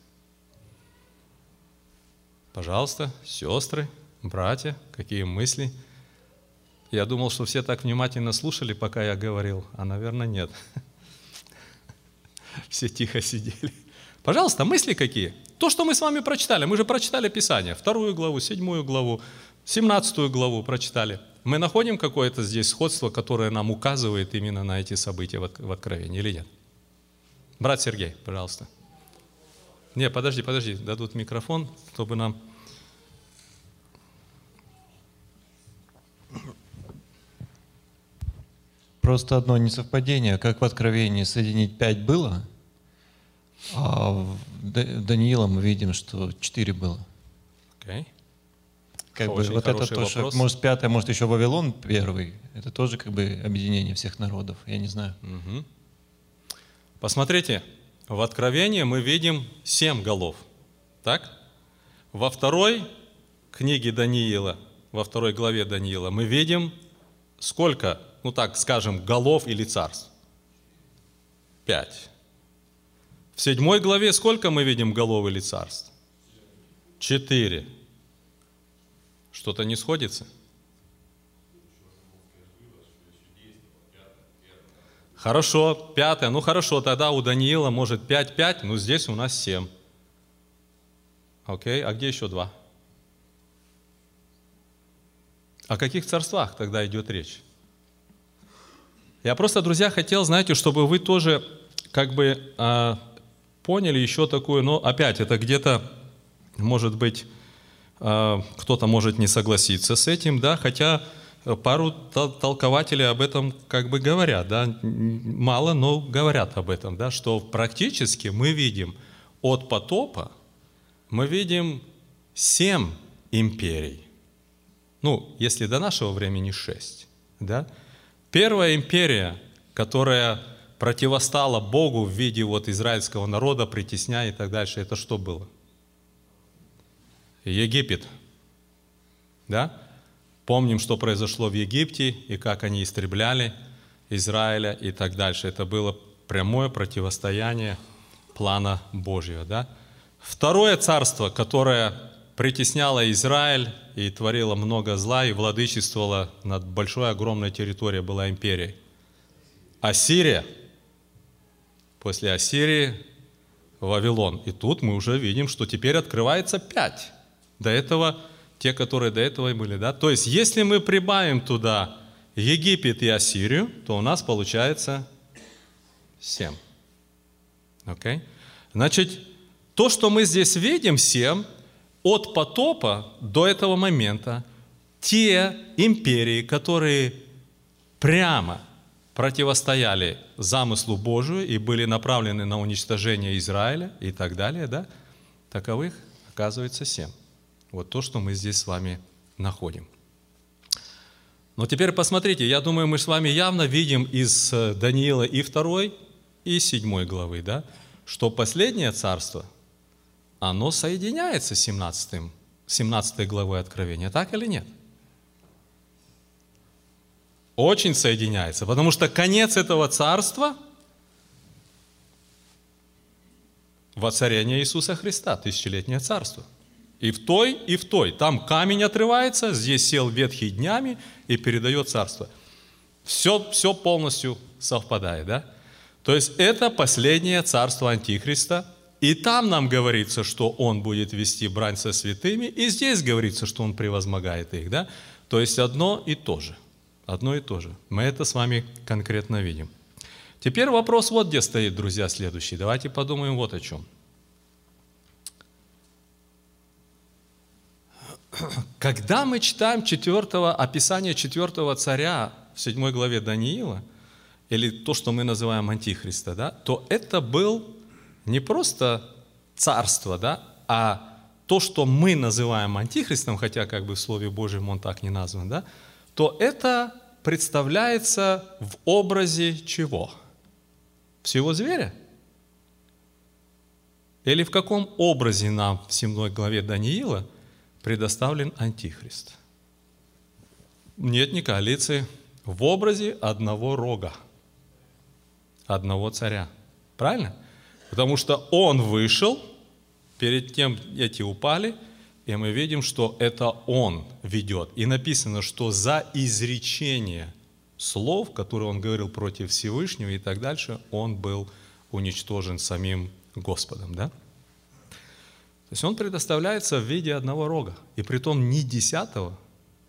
Пожалуйста, сестры, братья, какие мысли? Я думал, что все так внимательно слушали, пока я говорил, а, наверное, нет. Все тихо сидели. Пожалуйста, мысли какие? То, что мы с вами прочитали, мы же прочитали Писание, вторую главу, седьмую главу, семнадцатую главу прочитали. Мы находим какое-то здесь сходство, которое нам указывает именно на эти события в Откровении или нет? Брат Сергей, пожалуйста. Не, подожди, подожди, дадут микрофон, чтобы нам... Просто одно несовпадение. Как в Откровении соединить пять было, а в Даниила мы видим, что четыре было. Okay. Как бы, вот это то, что, может, пятое, может, еще Вавилон первый. Это тоже как бы объединение всех народов. Я не знаю. Угу. Посмотрите, в Откровении мы видим семь голов. Так? Во второй книге Даниила, во второй главе Даниила, мы видим сколько ну так скажем, голов или царств? Пять. В седьмой главе сколько мы видим голов или царств? Четыре. Что-то не сходится? Хорошо, пятое. Ну хорошо, тогда у Даниила может пять, пять, но здесь у нас семь. Окей, а где еще два? О каких царствах тогда идет речь? Я просто, друзья, хотел, знаете, чтобы вы тоже как бы а, поняли еще такую, но опять это где-то, может быть, а, кто-то может не согласиться с этим, да, хотя пару толкователей об этом как бы говорят, да, мало, но говорят об этом, да, что практически мы видим от потопа, мы видим семь империй. Ну, если до нашего времени шесть, да, Первая империя, которая противостала Богу в виде вот израильского народа, притесняя и так дальше, это что было? Египет. Да? Помним, что произошло в Египте и как они истребляли Израиля и так дальше. Это было прямое противостояние плана Божьего. Да? Второе царство, которое притесняло Израиль, и творила много зла, и владычествовала над большой, огромной территорией, была империей. Ассирия, после Ассирии Вавилон. И тут мы уже видим, что теперь открывается пять. До этого те, которые до этого и были, да? То есть, если мы прибавим туда Египет и Ассирию, то у нас получается 7. Окей? Значит, то, что мы здесь видим, 7, от потопа до этого момента, те империи, которые прямо противостояли замыслу Божию и были направлены на уничтожение Израиля и так далее, да, таковых оказывается семь. Вот то, что мы здесь с вами находим. Но теперь посмотрите, я думаю, мы с вами явно видим из э, Даниила и второй, и седьмой главы, да, что последнее царство, оно соединяется с 17, 17 главой Откровения, так или нет? Очень соединяется, потому что конец этого царства – воцарение Иисуса Христа, тысячелетнее царство. И в той, и в той. Там камень отрывается, здесь сел ветхий днями и передает царство. Все, все полностью совпадает, да? То есть это последнее царство Антихриста, и там нам говорится, что он будет вести брань со святыми, и здесь говорится, что он превозмогает их, да? То есть одно и то же. Одно и то же. Мы это с вами конкретно видим. Теперь вопрос вот где стоит, друзья, следующий. Давайте подумаем вот о чем. Когда мы читаем четвертого, описание четвертого царя в седьмой главе Даниила, или то, что мы называем Антихриста, да, то это был не просто царство, да, а то, что мы называем Антихристом, хотя как бы в Слове Божьем он так не назван, да, то это представляется в образе чего? Всего зверя? Или в каком образе нам в 7 главе Даниила предоставлен Антихрист? Нет ни коалиции. В образе одного рога, одного царя. Правильно? Потому что он вышел, перед тем эти упали – и мы видим, что это Он ведет. И написано, что за изречение слов, которые Он говорил против Всевышнего и так дальше, Он был уничтожен самим Господом. Да? То есть Он предоставляется в виде одного рога. И при том не десятого,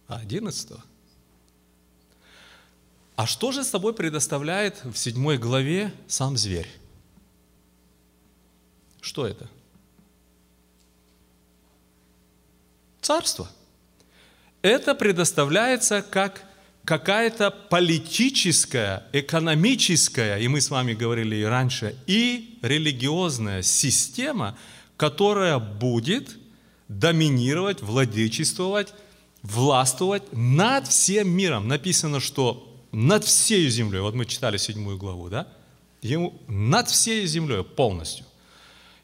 а одиннадцатого. А что же с собой предоставляет в седьмой главе сам зверь? Что это? царство. Это предоставляется как какая-то политическая, экономическая, и мы с вами говорили и раньше, и религиозная система, которая будет доминировать, владычествовать, властвовать над всем миром. Написано, что над всей землей, вот мы читали седьмую главу, да? Ему над всей землей полностью.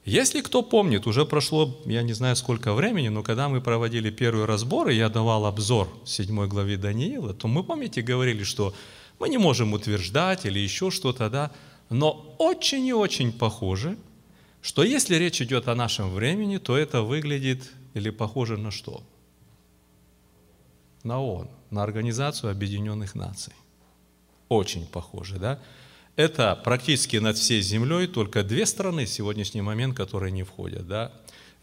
Если кто помнит, уже прошло, я не знаю сколько времени, но когда мы проводили первый разбор, и я давал обзор 7 главе Даниила, то мы, помните, говорили, что мы не можем утверждать или еще что-то, да, но очень и очень похоже, что если речь идет о нашем времени, то это выглядит или похоже на что? На ООН, на Организацию Объединенных Наций. Очень похоже, да? Это практически над всей землей только две страны в сегодняшний момент, которые не входят. Да?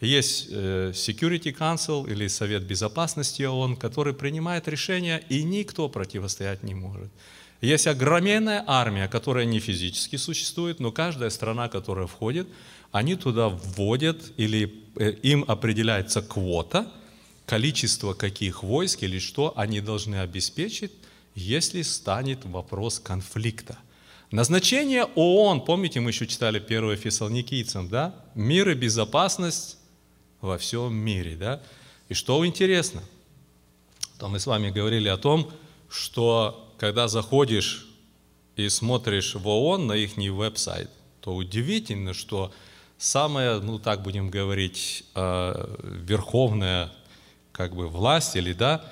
Есть э, Security Council или Совет Безопасности ООН, который принимает решения, и никто противостоять не может. Есть огроменная армия, которая не физически существует, но каждая страна, которая входит, они туда вводят или э, им определяется квота, количество каких войск или что они должны обеспечить, если станет вопрос конфликта. Назначение ООН, помните, мы еще читали 1 Фессалоникийцам, да? Мир и безопасность во всем мире, да? И что интересно, то мы с вами говорили о том, что когда заходишь и смотришь в ООН на их веб-сайт, то удивительно, что самая, ну так будем говорить, э, верховная как бы власть или да,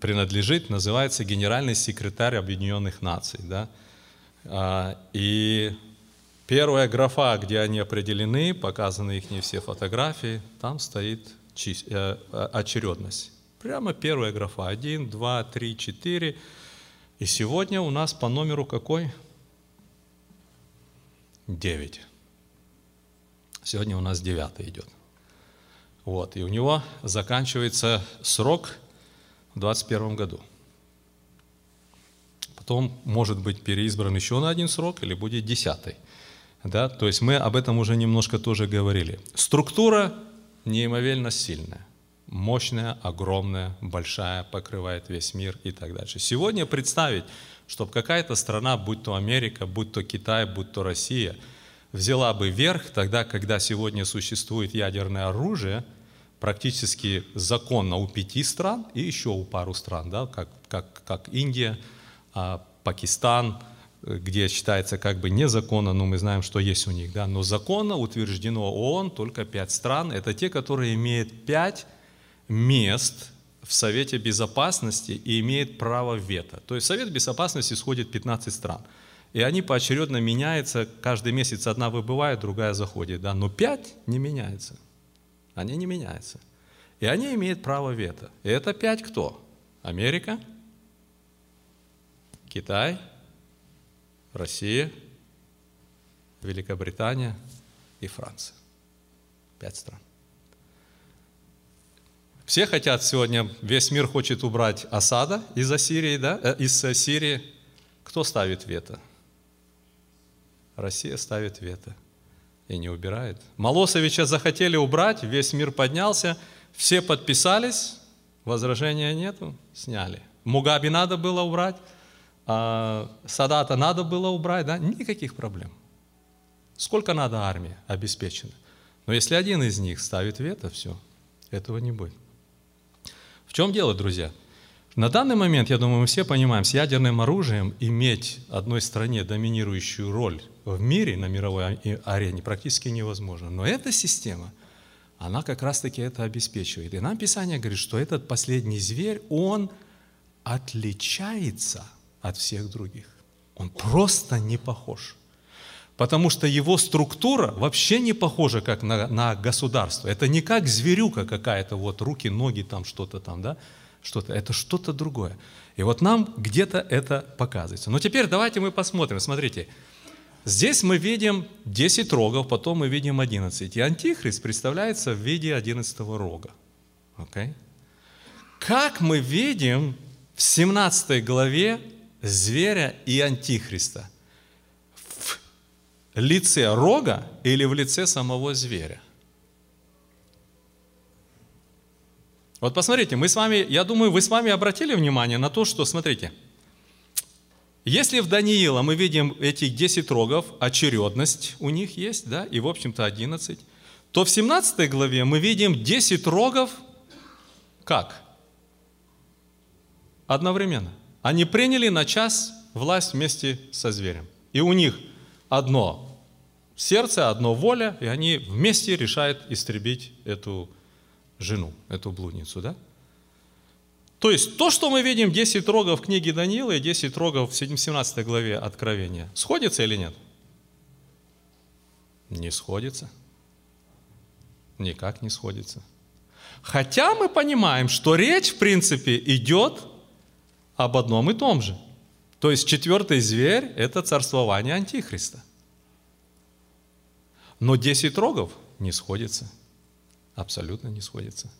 принадлежит, называется генеральный секретарь Объединенных Наций, да, и первая графа, где они определены, показаны их не все фотографии, там стоит э, очередность. Прямо первая графа. Один, два, три, четыре. И сегодня у нас по номеру какой? Девять. Сегодня у нас девятый идет. Вот, и у него заканчивается срок в 21 году. Потом может быть переизбран еще на один срок или будет десятый. Да? То есть мы об этом уже немножко тоже говорили. Структура неимоверно сильная, мощная, огромная, большая, покрывает весь мир и так дальше. Сегодня представить, чтобы какая-то страна, будь то Америка, будь то Китай, будь то Россия, взяла бы верх тогда, когда сегодня существует ядерное оружие, практически законно у пяти стран и еще у пару стран, да, как, как, как Индия, а, Пакистан, где считается как бы незаконно, но мы знаем, что есть у них, да, но законно утверждено ООН только пять стран, это те, которые имеют пять мест в Совете Безопасности и имеют право вето. То есть Совет Безопасности сходит 15 стран. И они поочередно меняются, каждый месяц одна выбывает, другая заходит, да, но пять не меняется. Они не меняются. И они имеют право вето. И это пять кто? Америка, Китай, Россия, Великобритания и Франция. Пять стран. Все хотят сегодня, весь мир хочет убрать осада из Сирии, да, э, из Сирии. Кто ставит вето? Россия ставит вето и не убирает. Малосовича захотели убрать, весь мир поднялся, все подписались, возражения нету, сняли. Мугаби надо было убрать, а Садата надо было убрать, да? Никаких проблем. Сколько надо армии обеспечено? Но если один из них ставит вето, все, этого не будет. В чем дело, друзья? На данный момент, я думаю, мы все понимаем, с ядерным оружием иметь одной стране доминирующую роль в мире, на мировой арене, практически невозможно. Но эта система, она как раз-таки это обеспечивает. И нам Писание говорит, что этот последний зверь, он отличается – от всех других. Он просто не похож. Потому что его структура вообще не похожа как на, на государство. Это не как зверюка какая-то, вот руки, ноги, там что-то там, да, что-то. Это что-то другое. И вот нам где-то это показывается. Но теперь давайте мы посмотрим. Смотрите, здесь мы видим 10 рогов, потом мы видим 11. И антихрист представляется в виде 11 рога. Okay? Как мы видим в 17 главе зверя и антихриста в лице рога или в лице самого зверя. Вот посмотрите, мы с вами, я думаю, вы с вами обратили внимание на то, что, смотрите, если в Даниила мы видим эти 10 рогов, очередность у них есть, да, и в общем-то 11, то в 17 главе мы видим 10 рогов как? Одновременно. Они приняли на час власть вместе со зверем. И у них одно сердце, одно воля, и они вместе решают истребить эту жену, эту блудницу, да? То есть то, что мы видим 10 рогов в книге Даниила и 10 рогов в 17 главе Откровения, сходится или нет? Не сходится. Никак не сходится. Хотя мы понимаем, что речь, в принципе, идет об одном и том же. То есть четвертый зверь – это царствование Антихриста. Но десять рогов не сходится. Абсолютно не сходится.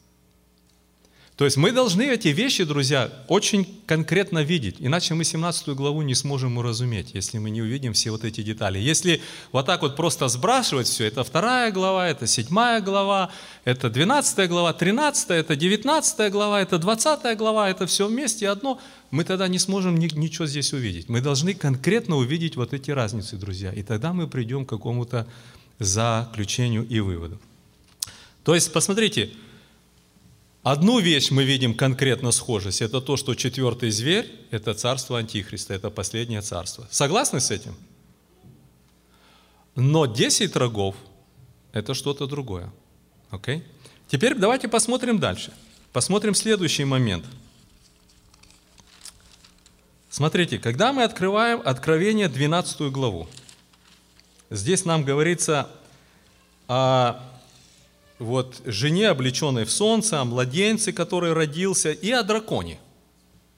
То есть мы должны эти вещи, друзья, очень конкретно видеть, иначе мы 17 главу не сможем уразуметь, если мы не увидим все вот эти детали. Если вот так вот просто сбрасывать все, это вторая глава, это седьмая глава, это 12 глава, 13, это 19 глава, это 20 глава, это все вместе одно, мы тогда не сможем ничего здесь увидеть. Мы должны конкретно увидеть вот эти разницы, друзья, и тогда мы придем к какому-то заключению и выводу. То есть, посмотрите, Одну вещь мы видим конкретно схожесть. Это то, что четвертый зверь – это царство Антихриста, это последнее царство. Согласны с этим? Но десять рогов – это что-то другое. Okay? Теперь давайте посмотрим дальше. Посмотрим следующий момент. Смотрите, когда мы открываем Откровение 12 главу, здесь нам говорится о вот, жене, облеченной в солнце, о младенце, который родился, и о драконе.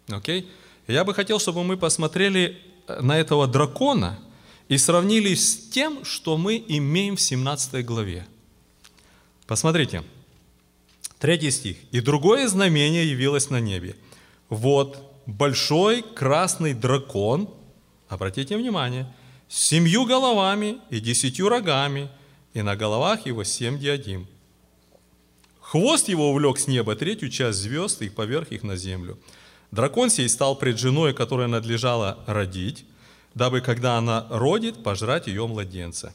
Okay? Я бы хотел, чтобы мы посмотрели э, на этого дракона и сравнили с тем, что мы имеем в 17 главе. Посмотрите, Третий стих. «И другое знамение явилось на небе. Вот большой красный дракон, обратите внимание, с семью головами и десятью рогами, и на головах его семь диадим. Хвост его увлек с неба третью часть звезд и поверх их на землю. Дракон сей стал пред женой, которая надлежала родить, дабы, когда она родит, пожрать ее младенца.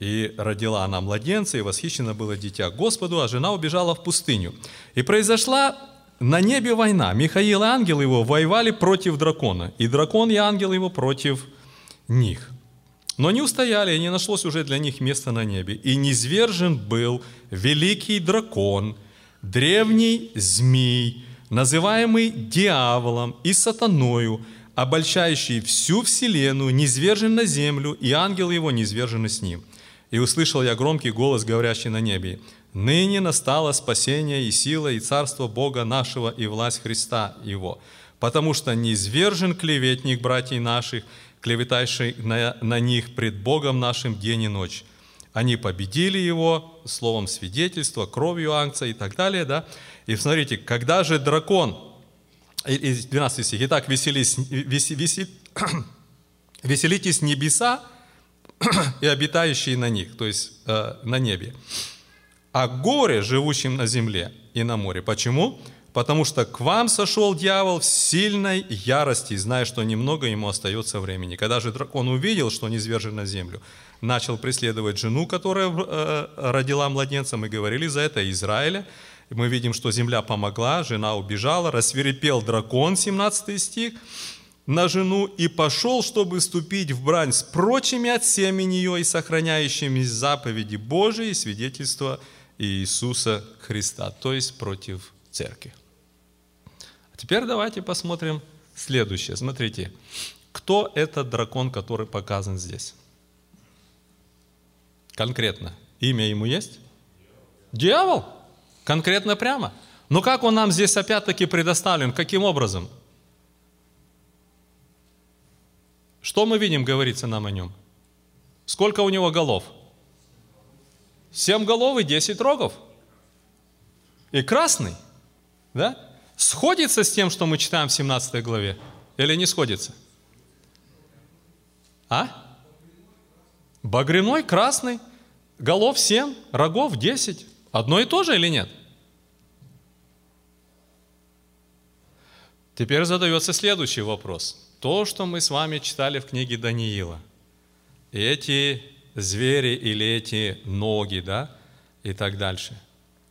И родила она младенца, и восхищено было дитя Господу, а жена убежала в пустыню. И произошла на небе война. Михаил и ангел его воевали против дракона, и дракон и ангел его против них. Но не устояли, и не нашлось уже для них места на небе. И низвержен был великий дракон, древний змей, называемый дьяволом и сатаною, обольщающий всю вселенную, низвержен на землю, и ангел его низвержены с ним. И услышал я громкий голос, говорящий на небе, «Ныне настало спасение и сила, и царство Бога нашего, и власть Христа Его, потому что низвержен клеветник братьев наших, клеветайший на, на них пред Богом нашим день и ночь. Они победили его словом свидетельства, кровью ангца и так далее. Да? И смотрите, когда же дракон, 12 стих, итак, веселись, весел, весел, веселитесь небеса и обитающие на них, то есть э, на небе, а горе живущим на земле и на море. Почему? Потому что к вам сошел дьявол в сильной ярости, зная, что немного ему остается времени. Когда же дракон увидел, что не свержен на землю, начал преследовать жену, которая э, родила младенца, мы говорили за это, Израиля, мы видим, что земля помогла, жена убежала, рассверепел дракон, 17 стих, на жену и пошел, чтобы вступить в брань с прочими от семени ее и сохраняющими заповеди Божии и свидетельства Иисуса Христа, то есть против церкви. Теперь давайте посмотрим следующее. Смотрите, кто этот дракон, который показан здесь? Конкретно. Имя ему есть? Дьявол. Конкретно прямо. Но как он нам здесь опять-таки предоставлен? Каким образом? Что мы видим, говорится нам о нем? Сколько у него голов? Семь голов и десять рогов. И красный, да? Сходится с тем, что мы читаем в 17 главе? Или не сходится? А? Багряной, красный, голов семь, рогов десять. Одно и то же или нет? Теперь задается следующий вопрос. То, что мы с вами читали в книге Даниила, эти звери или эти ноги, да, и так дальше.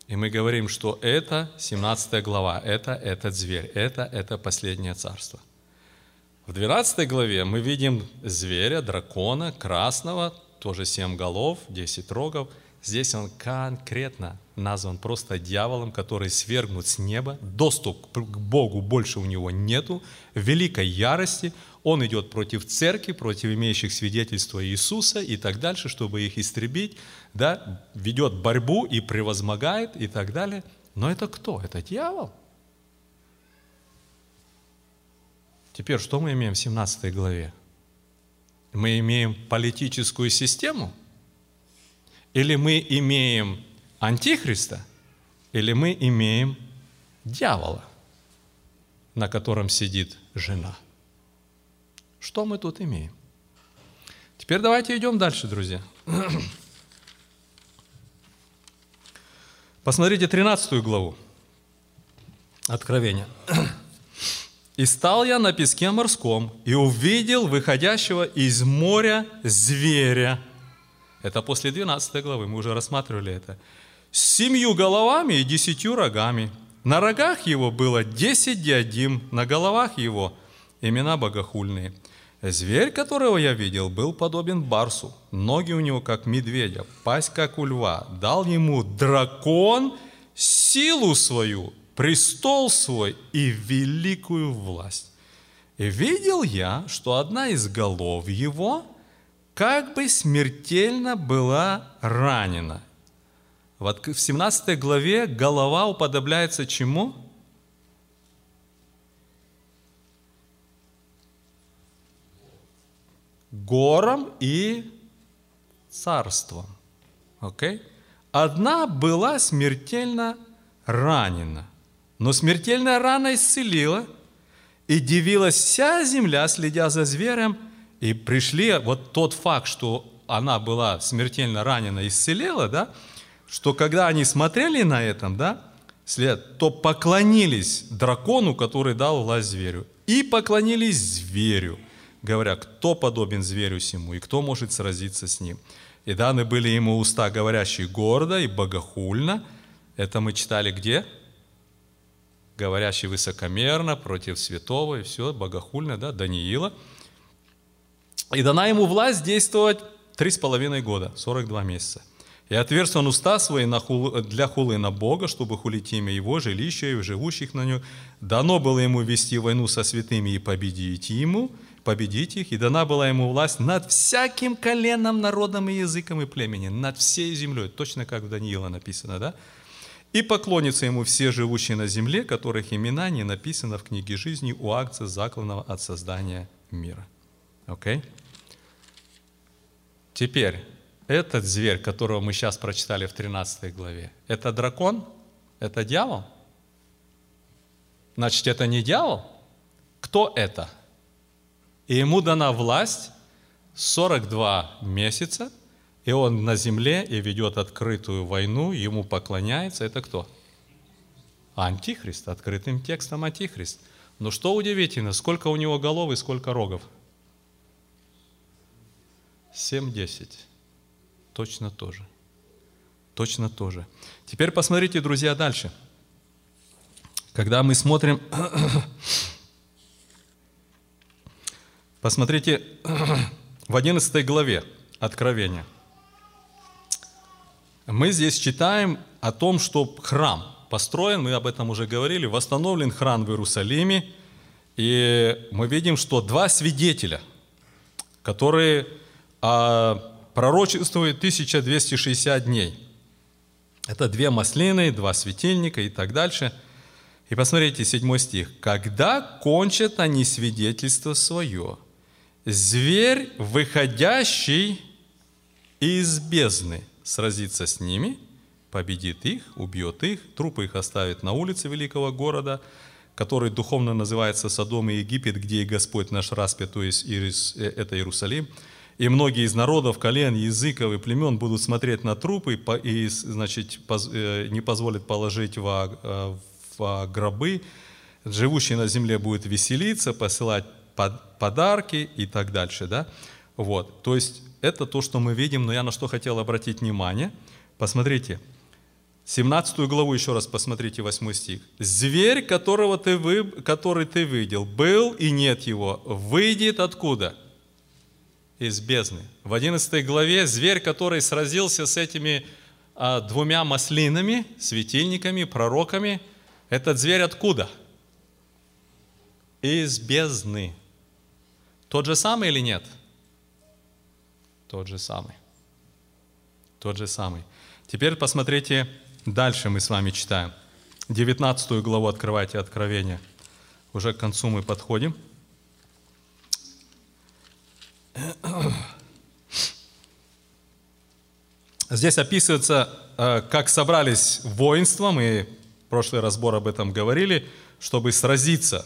И мы говорим, что это 17 глава, это этот зверь, это, это последнее царство. В 12 главе мы видим зверя, дракона, красного, тоже семь голов, 10 рогов – Здесь он конкретно назван просто дьяволом, который свергнут с неба, доступ к Богу больше у него нету, великой ярости, он идет против церкви, против имеющих свидетельства Иисуса и так дальше, чтобы их истребить, да, ведет борьбу и превозмогает и так далее. Но это кто? Это дьявол. Теперь что мы имеем в 17 главе? Мы имеем политическую систему – или мы имеем антихриста, или мы имеем дьявола, на котором сидит жена. Что мы тут имеем? Теперь давайте идем дальше, друзья. Посмотрите 13 главу Откровения. «И стал я на песке морском, и увидел выходящего из моря зверя, это после 12 главы, мы уже рассматривали это. С семью головами и десятью рогами. На рогах его было десять диадим, на головах его имена богохульные. Зверь, которого я видел, был подобен барсу, ноги у него как медведя, пасть как у льва. Дал ему дракон силу свою, престол свой и великую власть. И видел я, что одна из голов его как бы смертельно была ранена. Вот в 17 главе голова уподобляется чему? Горам и царствам. Okay? Одна была смертельно ранена. Но смертельная рана исцелила, и дивилась вся земля, следя за зверем, и пришли, вот тот факт, что она была смертельно ранена, исцелела, да, что когда они смотрели на этом, да, след, то поклонились дракону, который дал власть зверю, и поклонились зверю, говоря, кто подобен зверю сему, и кто может сразиться с ним. И даны были ему уста, говорящие гордо и богохульно. Это мы читали где? Говорящий высокомерно против святого, и все, богохульно, да, Даниила. И дана ему власть действовать три с половиной года, 42 месяца. И отверз он уста свои на хул, для хулы на Бога, чтобы хулить имя Его, жилища и живущих на нем. Дано было ему вести войну со святыми и победить ему, победить их, и дана была ему власть над всяким коленом, народом и языком и племенем, над всей землей, точно как в Даниила написано, да? И поклонятся ему все живущие на земле, которых имена не написано в книге жизни у акции закланного от создания мира. Окей? Okay? Теперь, этот зверь, которого мы сейчас прочитали в 13 главе, это дракон? Это дьявол? Значит, это не дьявол? Кто это? И ему дана власть 42 месяца, и он на земле и ведет открытую войну, ему поклоняется. Это кто? Антихрист, открытым текстом Антихрист. Но что удивительно, сколько у него голов и сколько рогов? 7-10. Точно то же. Точно то же. Теперь посмотрите, друзья, дальше. Когда мы смотрим Посмотрите в 11 главе Откровения. Мы здесь читаем о том, что храм построен, мы об этом уже говорили, восстановлен храм в Иерусалиме, и мы видим, что два свидетеля, которые а, пророчествуют 1260 дней. Это две маслины, два светильника и так дальше. И посмотрите, седьмой стих. «Когда кончат они свидетельство свое, Зверь, выходящий из бездны, сразится с ними, победит их, убьет их, трупы их оставит на улице великого города, который духовно называется Содом и Египет, где и Господь наш распят, то есть э, это Иерусалим. И многие из народов, колен, языков и племен будут смотреть на трупы и, значит, э, не позволят положить в, э, в гробы. Живущий на земле будет веселиться, посылать подарки и так дальше, да? Вот, то есть это то, что мы видим, но я на что хотел обратить внимание. Посмотрите, 17 главу еще раз посмотрите, 8 стих. «Зверь, которого ты вы, который ты видел, был и нет его, выйдет откуда?» Из бездны. В 11 главе зверь, который сразился с этими а, двумя маслинами, светильниками, пророками, этот зверь откуда? Из бездны. Тот же самый или нет? Тот же самый. Тот же самый. Теперь посмотрите, дальше мы с вами читаем. 19 главу открывайте Откровение. Уже к концу мы подходим. Здесь описывается, э, как собрались воинства, мы в прошлый разбор об этом говорили, чтобы сразиться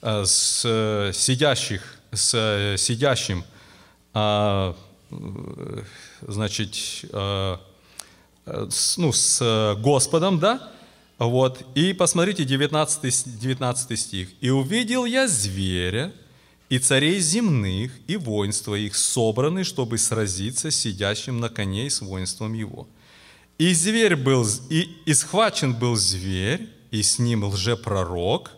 э, с э, сидящих с э, сидящим, а, значит, а, с, ну, с Господом, да, вот, и посмотрите 19, 19 стих. «И увидел я зверя, и царей земных, и воинства их собраны, чтобы сразиться с сидящим на коне и с воинством его. И зверь был, и, и схвачен был зверь, и с ним лжепророк,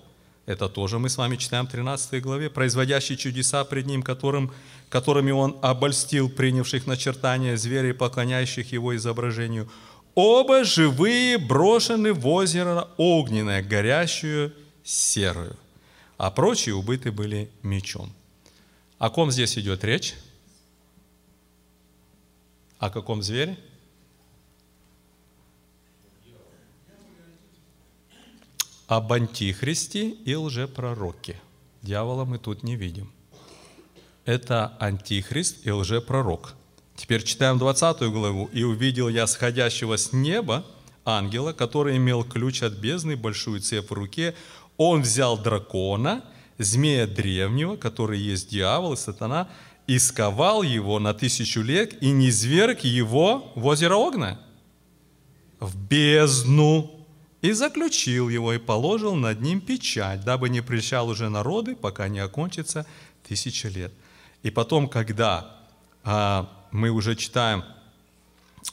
это тоже мы с вами читаем в 13 главе, производящий чудеса пред ним, которым, которыми он обольстил принявших начертания зверей, поклоняющих его изображению. Оба живые брошены в озеро огненное, горящую серую, а прочие убыты были мечом. О ком здесь идет речь? О каком звере? Об антихристе и лжепророке. Дьявола мы тут не видим. Это антихрист и лжепророк. Теперь читаем 20 главу. «И увидел я сходящего с неба ангела, который имел ключ от бездны, большую цепь в руке. Он взял дракона, змея древнего, который есть дьявол и сатана, и сковал его на тысячу лет и низверг его в озеро Огна, в бездну, и заключил его, и положил над ним печать, дабы не прельщал уже народы, пока не окончится тысяча лет. И потом, когда а, мы уже читаем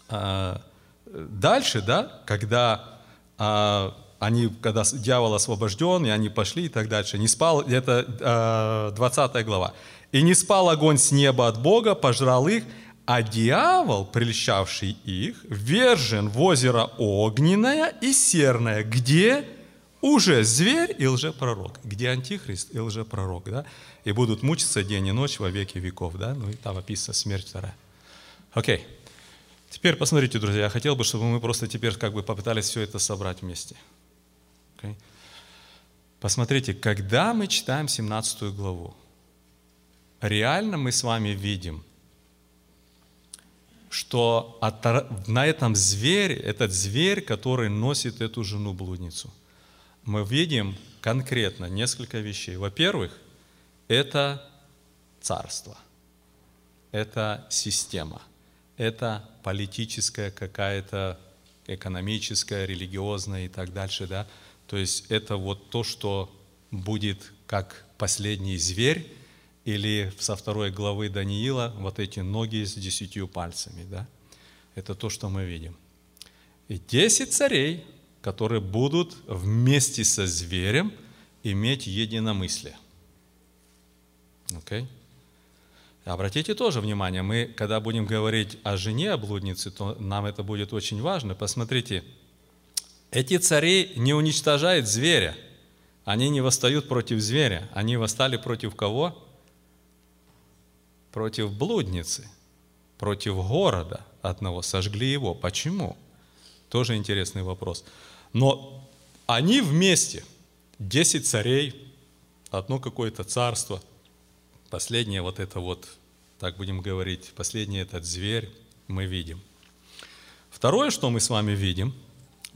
а, дальше, да, когда а, они, когда дьявол освобожден, и они пошли и так дальше, не спал, это а, 20 глава. «И не спал огонь с неба от Бога, пожрал их, а дьявол, прельщавший их, вержен в озеро огненное и серное, где уже зверь и лжепророк, где антихрист и лжепророк, да, и будут мучиться день и ночь во веки веков, да, ну и там описано смерть вторая. Окей. Теперь посмотрите, друзья, я хотел бы, чтобы мы просто теперь как бы попытались все это собрать вместе. Okay? Посмотрите, когда мы читаем 17 главу, реально мы с вами видим, что на этом звере, этот зверь, который носит эту жену-блудницу, мы видим конкретно несколько вещей. Во-первых, это царство, это система, это политическая какая-то, экономическая, религиозная и так дальше, да. То есть это вот то, что будет как последний зверь, или со второй главы Даниила вот эти ноги с десятью пальцами, да. Это то, что мы видим. И десять царей, которые будут вместе со зверем иметь единомыслие. Окей? Okay? Обратите тоже внимание, мы, когда будем говорить о жене, о блуднице, то нам это будет очень важно. Посмотрите, эти цари не уничтожают зверя, они не восстают против зверя, они восстали против кого? Против блудницы, против города одного, сожгли его. Почему? Тоже интересный вопрос. Но они вместе, десять царей, одно какое-то царство – Последнее вот это вот, так будем говорить, последний этот зверь мы видим. Второе, что мы с вами видим,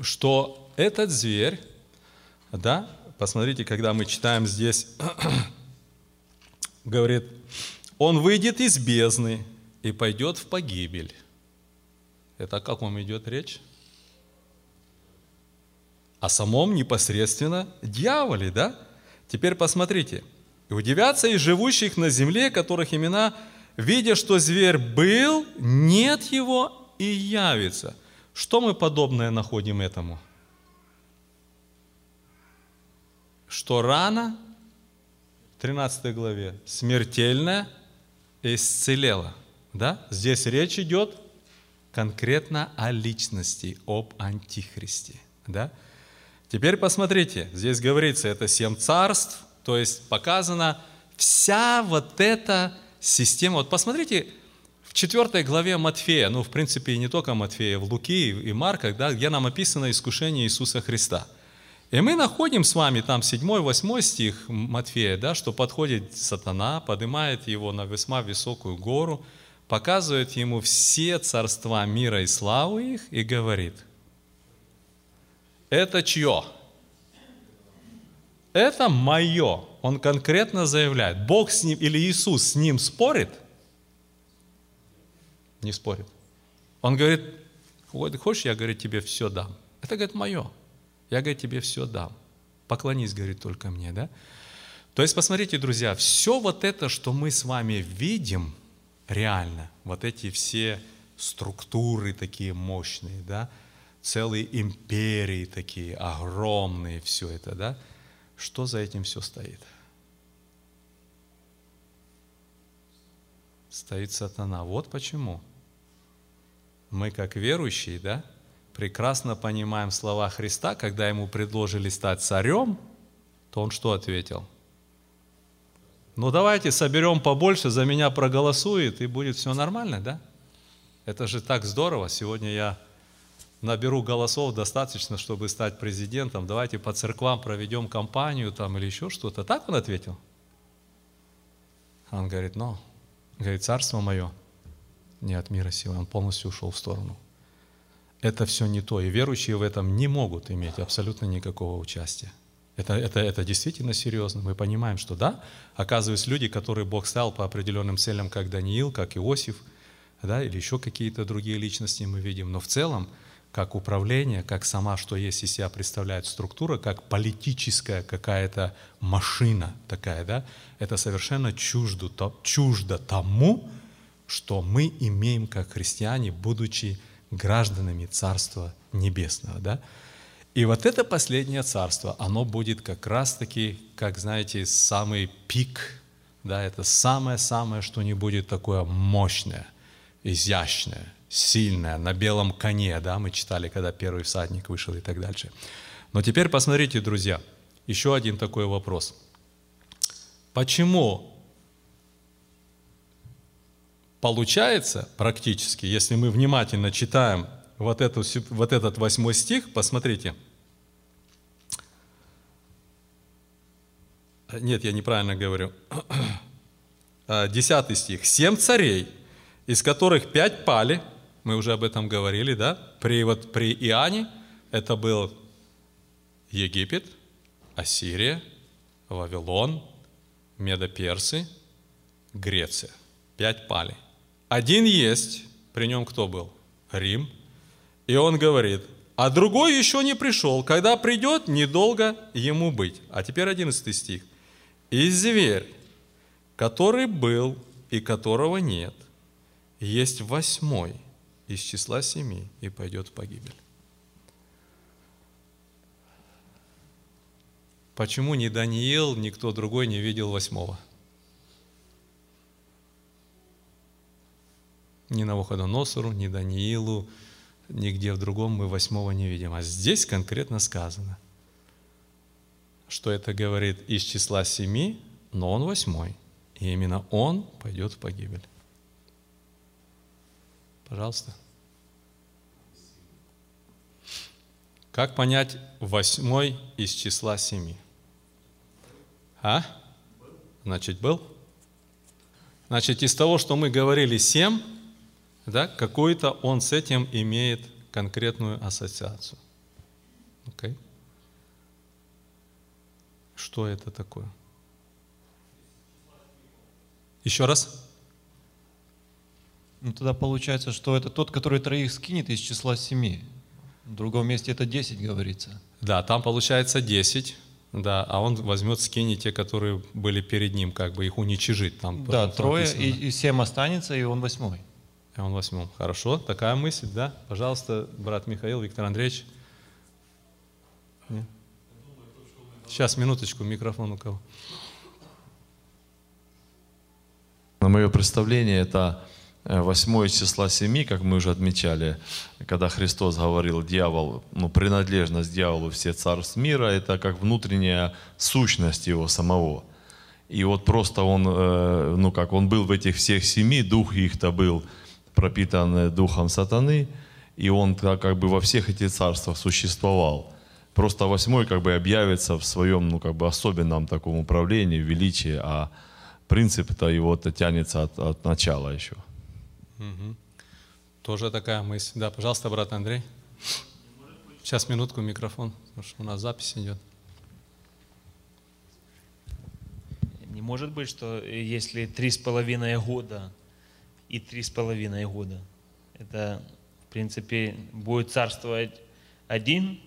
что этот зверь, да, посмотрите, когда мы читаем здесь, говорит, он выйдет из бездны и пойдет в погибель. Это о каком идет речь? О самом непосредственно дьяволе, да? Теперь посмотрите – и удивятся и живущих на земле, которых имена, видя, что зверь был, нет его и явится. Что мы подобное находим этому? Что рана, в 13 главе, смертельная, исцелела. Да? Здесь речь идет конкретно о личности, об антихристе. Да? Теперь посмотрите, здесь говорится, это семь царств, то есть показана вся вот эта система. Вот посмотрите, в четвертой главе Матфея, ну, в принципе, и не только Матфея, в Луки и Марках, да, где нам описано искушение Иисуса Христа. И мы находим с вами там 7-8 стих Матфея, да, что подходит сатана, поднимает его на весьма высокую гору, показывает ему все царства мира и славы их и говорит, это чье? это мое. Он конкретно заявляет. Бог с ним или Иисус с ним спорит? Не спорит. Он говорит, хочешь, я, говорит, тебе все дам. Это, говорит, мое. Я, говорит, тебе все дам. Поклонись, говорит, только мне, да? То есть, посмотрите, друзья, все вот это, что мы с вами видим, реально, вот эти все структуры такие мощные, да, целые империи такие огромные, все это, да, что за этим все стоит? Стоит сатана. Вот почему. Мы, как верующие, да, прекрасно понимаем слова Христа, когда ему предложили стать царем, то он что ответил? Ну давайте соберем побольше, за меня проголосует, и будет все нормально, да? Это же так здорово. Сегодня я наберу голосов достаточно, чтобы стать президентом, давайте по церквам проведем кампанию там или еще что-то. Так он ответил? Он говорит, но, говорит, царство мое не от мира сего, он полностью ушел в сторону. Это все не то, и верующие в этом не могут иметь абсолютно никакого участия. Это, это, это действительно серьезно. Мы понимаем, что да, оказывается, люди, которые Бог стал по определенным целям, как Даниил, как Иосиф, да, или еще какие-то другие личности мы видим, но в целом, как управление, как сама, что есть из себя представляет структура, как политическая какая-то машина такая, да, это совершенно чуждо, чуждо тому, что мы имеем как христиане, будучи гражданами Царства Небесного. Да? И вот это последнее царство, оно будет как раз-таки, как знаете, самый пик, да, это самое-самое, что не будет такое мощное, изящное, сильное, на белом коне, да, мы читали, когда первый всадник вышел и так дальше. Но теперь посмотрите, друзья, еще один такой вопрос. Почему Получается, практически, если мы внимательно читаем вот, эту, вот этот восьмой стих, посмотрите. Нет, я неправильно говорю. А, Десятый стих. «Семь царей, из которых пять пали, мы уже об этом говорили, да? При, вот, при Иоанне это был Египет, Ассирия, Вавилон, Медоперсы, Греция. Пять пали. Один есть, при нем кто был? Рим. И он говорит, а другой еще не пришел. Когда придет, недолго ему быть. А теперь одиннадцатый стих. И зверь, который был и которого нет, есть восьмой из числа семи и пойдет в погибель. Почему ни Даниил, никто другой не видел восьмого? Ни Навуходоносору, ни Даниилу, нигде в другом мы восьмого не видим. А здесь конкретно сказано, что это говорит из числа семи, но он восьмой. И именно он пойдет в погибель. Пожалуйста. Как понять восьмой из числа семи? А? Значит, был? Значит, из того, что мы говорили семь, да, какой-то он с этим имеет конкретную ассоциацию. Окей? Что это такое? Еще раз? Ну, тогда получается, что это тот, который троих скинет из числа семи. В другом месте это 10 говорится. Да, там получается 10, да, а он возьмет, скинет те, которые были перед ним, как бы их уничижит. Там Да, трое, написано. и, и семь останется, и он восьмой. И он восьмом. Хорошо, такая мысль, да? Пожалуйста, брат Михаил, Виктор Андреевич. Нет? Сейчас, минуточку, микрофон у кого. На мое представление, это э, восьмое числа семи, как мы уже отмечали, когда Христос говорил, дьявол, ну, принадлежность дьяволу все царств мира, это как внутренняя сущность его самого. И вот просто он, э, ну как, он был в этих всех семи, дух их-то был пропитан э, духом сатаны, и он как бы во всех этих царствах существовал. Просто восьмой как бы объявится в своем, ну как бы особенном таком управлении, величии, а принцип-то его-то тянется от, от начала еще. Тоже такая мысль. Да, пожалуйста, брат Андрей. Сейчас, минутку, микрофон, потому что у нас запись идет. Не может быть, что если три с половиной года и три с половиной года, это, в принципе, будет царствовать один,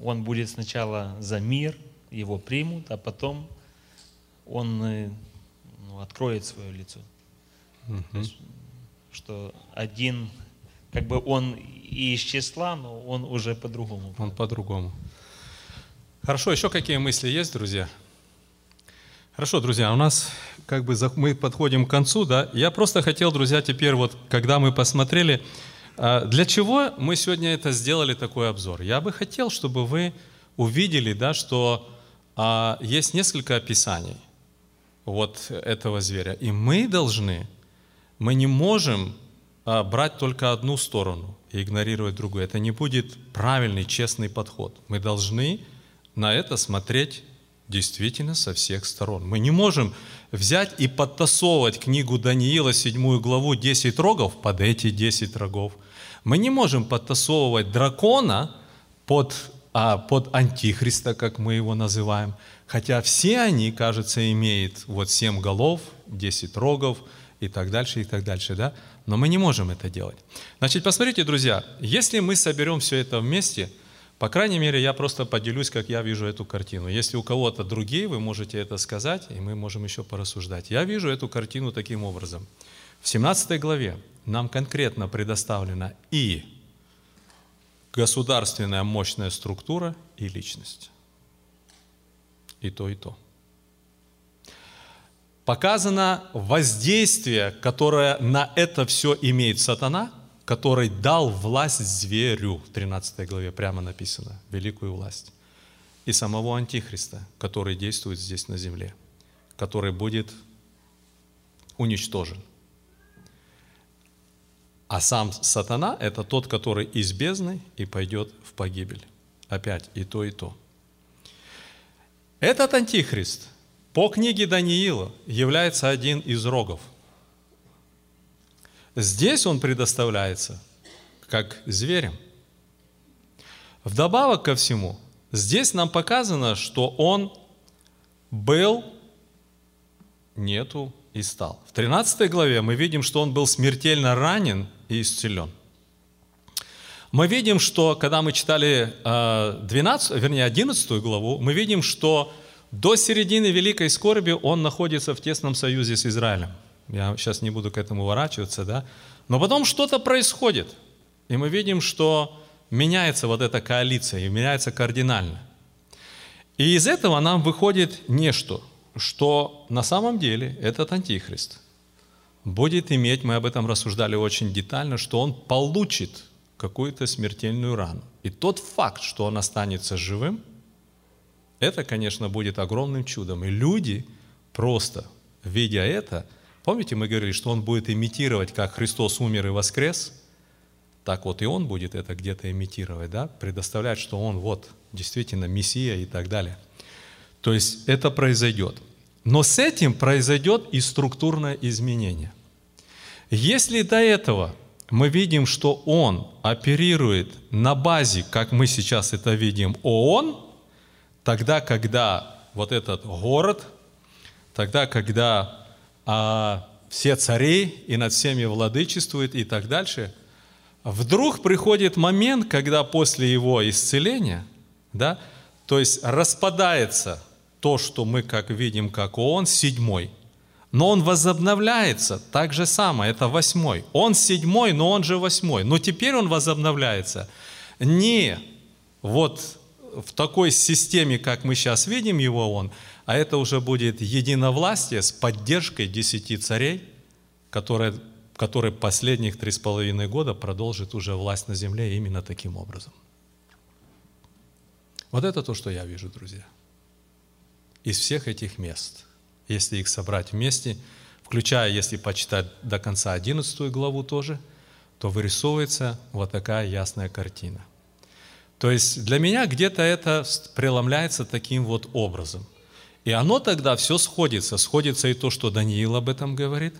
он будет сначала за мир, его примут, а потом он э, ну, откроет свое лицо. То есть, что один, как бы он и из числа, но он уже по-другому. Он по-другому. Хорошо, еще какие мысли есть, друзья? Хорошо, друзья, у нас как бы мы подходим к концу, да? Я просто хотел, друзья, теперь вот, когда мы посмотрели, а, для чего мы сегодня это сделали такой обзор? Я бы хотел, чтобы вы увидели, да, что а, есть несколько описаний вот этого зверя, и мы должны, мы не можем а, брать только одну сторону и игнорировать другую. Это не будет правильный, честный подход. Мы должны на это смотреть Действительно, со всех сторон. Мы не можем взять и подтасовывать книгу Даниила, 7 главу, 10 рогов под эти 10 рогов. Мы не можем подтасовывать дракона под, а, под антихриста, как мы его называем. Хотя все они, кажется, имеют вот 7 голов, 10 рогов и так дальше, и так дальше, да? Но мы не можем это делать. Значит, посмотрите, друзья, если мы соберем все это вместе – по крайней мере, я просто поделюсь, как я вижу эту картину. Если у кого-то другие, вы можете это сказать, и мы можем еще порассуждать. Я вижу эту картину таким образом. В 17 главе нам конкретно предоставлена и государственная мощная структура, и личность. И то, и то. Показано воздействие, которое на это все имеет сатана – который дал власть зверю, в 13 главе прямо написано, великую власть, и самого Антихриста, который действует здесь на земле, который будет уничтожен. А сам сатана – это тот, который из бездны и пойдет в погибель. Опять и то, и то. Этот антихрист по книге Даниила является один из рогов – Здесь он предоставляется как зверем. Вдобавок ко всему, здесь нам показано, что он был, нету и стал. В 13 главе мы видим, что он был смертельно ранен и исцелен. Мы видим, что когда мы читали 12, э, вернее 11 главу, мы видим, что до середины Великой Скорби он находится в тесном союзе с Израилем – я сейчас не буду к этому ворачиваться, да. Но потом что-то происходит. И мы видим, что меняется вот эта коалиция, и меняется кардинально. И из этого нам выходит нечто, что на самом деле этот антихрист будет иметь, мы об этом рассуждали очень детально, что он получит какую-то смертельную рану. И тот факт, что он останется живым, это, конечно, будет огромным чудом. И люди просто, видя это, Помните, мы говорили, что он будет имитировать, как Христос умер и воскрес? Так вот и он будет это где-то имитировать, да? предоставлять, что он вот действительно Мессия и так далее. То есть это произойдет. Но с этим произойдет и структурное изменение. Если до этого мы видим, что он оперирует на базе, как мы сейчас это видим, ООН, тогда, когда вот этот город, тогда, когда а все цари и над всеми владычествует и так дальше. Вдруг приходит момент, когда после его исцеления, да, то есть распадается то, что мы как видим, как он, седьмой, но он возобновляется так же самое, это восьмой. Он седьмой, но он же восьмой. Но теперь он возобновляется не вот в такой системе, как мы сейчас видим его он, а это уже будет единовластие с поддержкой десяти царей, которые, которые последних три с половиной года продолжит уже власть на земле именно таким образом. Вот это то, что я вижу, друзья. Из всех этих мест, если их собрать вместе, включая, если почитать до конца 11 главу тоже, то вырисовывается вот такая ясная картина. То есть для меня где-то это преломляется таким вот образом – и оно тогда все сходится. Сходится и то, что Даниил об этом говорит.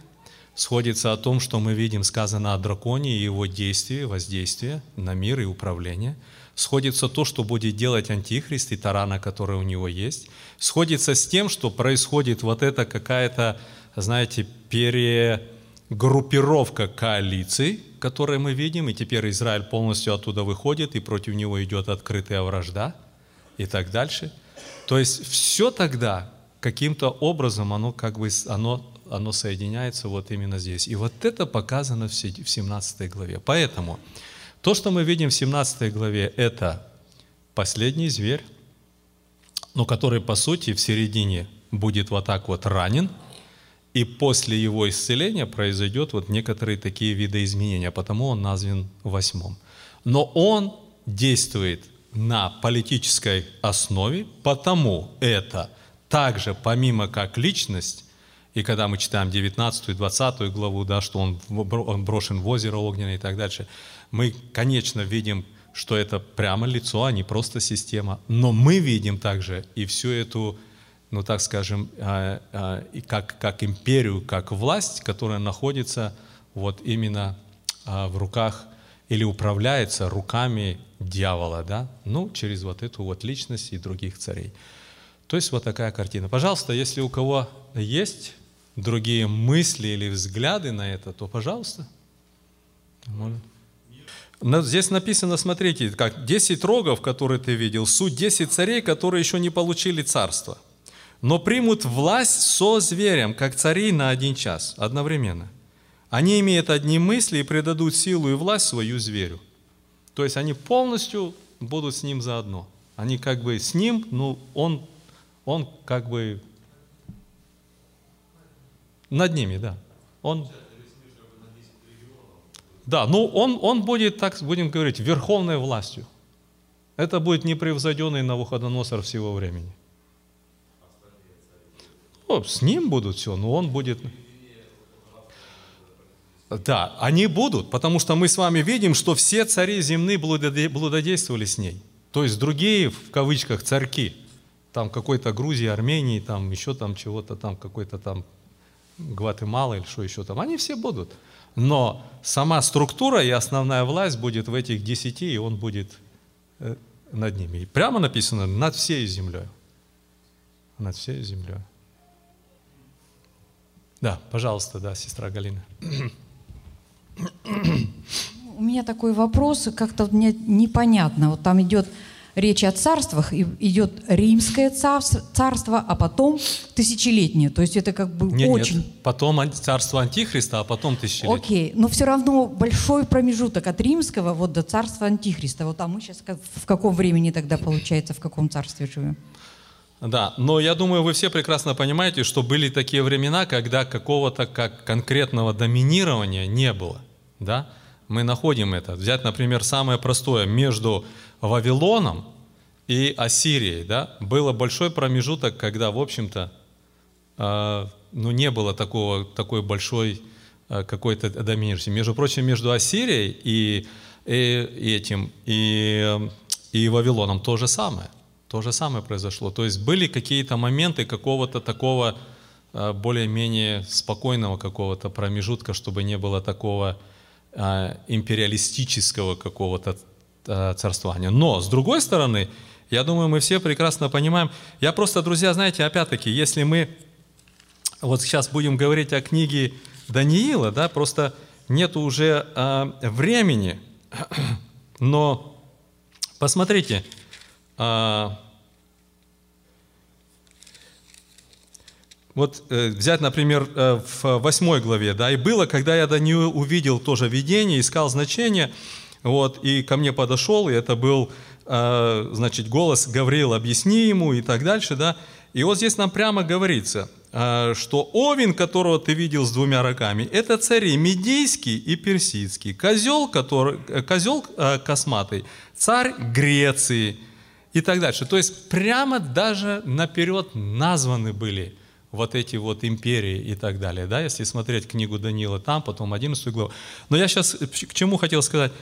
Сходится о том, что мы видим сказано о драконе и его действии, воздействии на мир и управление. Сходится то, что будет делать Антихрист и тарана, которая у него есть. Сходится с тем, что происходит вот эта какая-то, знаете, перегруппировка коалиций, которые мы видим, и теперь Израиль полностью оттуда выходит, и против него идет открытая вражда и так дальше – то есть все тогда каким-то образом оно как бы оно, оно соединяется вот именно здесь. И вот это показано в 17 главе. Поэтому то, что мы видим в 17 главе, это последний зверь, но который по сути в середине будет вот так вот ранен, и после его исцеления произойдет вот некоторые такие виды изменения, потому он назван восьмым. Но он действует на политической основе, потому это также, помимо как личность, и когда мы читаем 19 и 20 главу, да, что он, он брошен в озеро огненное и так дальше, мы, конечно, видим, что это прямо лицо, а не просто система. Но мы видим также и всю эту ну так скажем, а, и как, как империю, как власть, которая находится вот именно а, в руках или управляется руками дьявола, да, ну, через вот эту вот личность и других царей. То есть вот такая картина. Пожалуйста, если у кого есть другие мысли или взгляды на это, то пожалуйста. Но Здесь написано, смотрите, как 10 рогов, которые ты видел, суть 10 царей, которые еще не получили царство, но примут власть со зверем, как цари на один час, одновременно. Они имеют одни мысли и предадут силу и власть свою зверю. То есть они полностью будут с ним заодно. Они как бы с ним, ну он, он как бы над ними, да. Он, да, ну он, он будет, так будем говорить, верховной властью. Это будет непревзойденный Навуходоносор всего времени. Ну, с ним будут все, но он будет... Да, они будут, потому что мы с вами видим, что все цари земные блудодействовали с ней. То есть другие, в кавычках, царьки, там какой-то Грузии, Армении, там еще там чего-то там, какой-то там Гватемала или что еще там, они все будут. Но сама структура и основная власть будет в этих десяти, и он будет э, над ними. И прямо написано над всей землей. Над всей землей. Да, пожалуйста, да, сестра Галина. У меня такой вопрос, как-то мне непонятно. Вот там идет речь о царствах, и идет римское царство, а потом тысячелетнее. То есть это как бы Нет, очень... нет, потом царство Антихриста, а потом тысячелетие. Окей, но все равно большой промежуток от римского вот до царства Антихриста. Вот а мы сейчас в каком времени тогда получается, в каком царстве живем? Да, но я думаю, вы все прекрасно понимаете, что были такие времена, когда какого-то как конкретного доминирования не было. Да? Мы находим это. Взять, например, самое простое. Между Вавилоном и Ассирией да, было большой промежуток, когда, в общем-то, э, ну, не было такого, такой большой э, какой-то доминирования. Между прочим, между Ассирией и, и- и этим, и, и Вавилоном то же самое. То же самое произошло. То есть были какие-то моменты какого-то такого э, более-менее спокойного какого-то промежутка, чтобы не было такого империалистического какого-то э, царствования. Но, с другой стороны, я думаю, мы все прекрасно понимаем, я просто, друзья, знаете, опять-таки, если мы вот сейчас будем говорить о книге Даниила, да, просто нет уже э, времени, но посмотрите, а, Вот э, взять, например, э, в восьмой главе, да, «И было, когда я Даниил увидел тоже видение, искал значение, вот, и ко мне подошел, и это был, э, значит, голос Гавриил, объясни ему» и так дальше, да. И вот здесь нам прямо говорится, э, что Овен, которого ты видел с двумя рогами, это цари Медийский и Персидский, козел, который, э, козел э, косматый, царь Греции и так дальше. То есть прямо даже наперед названы были вот эти вот империи и так далее, да, если смотреть книгу Даниила там, потом 11 главу. Но я сейчас к чему хотел сказать.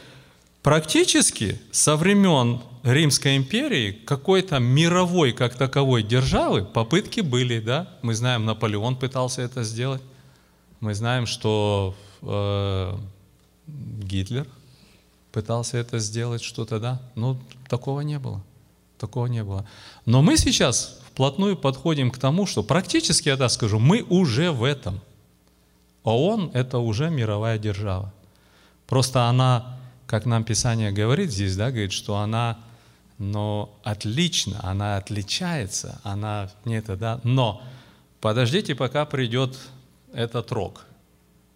Практически со времен Римской империи какой-то мировой как таковой державы попытки были, да. Мы знаем, Наполеон пытался это сделать. Мы знаем, что э, Гитлер пытался это сделать, что-то, да. Но такого не было. Такого не было. Но мы сейчас вплотную подходим к тому, что практически, я так скажу, мы уже в этом. ООН – это уже мировая держава. Просто она, как нам Писание говорит здесь, да, говорит, что она но отлично, она отличается, она не это, да, но подождите, пока придет этот рок,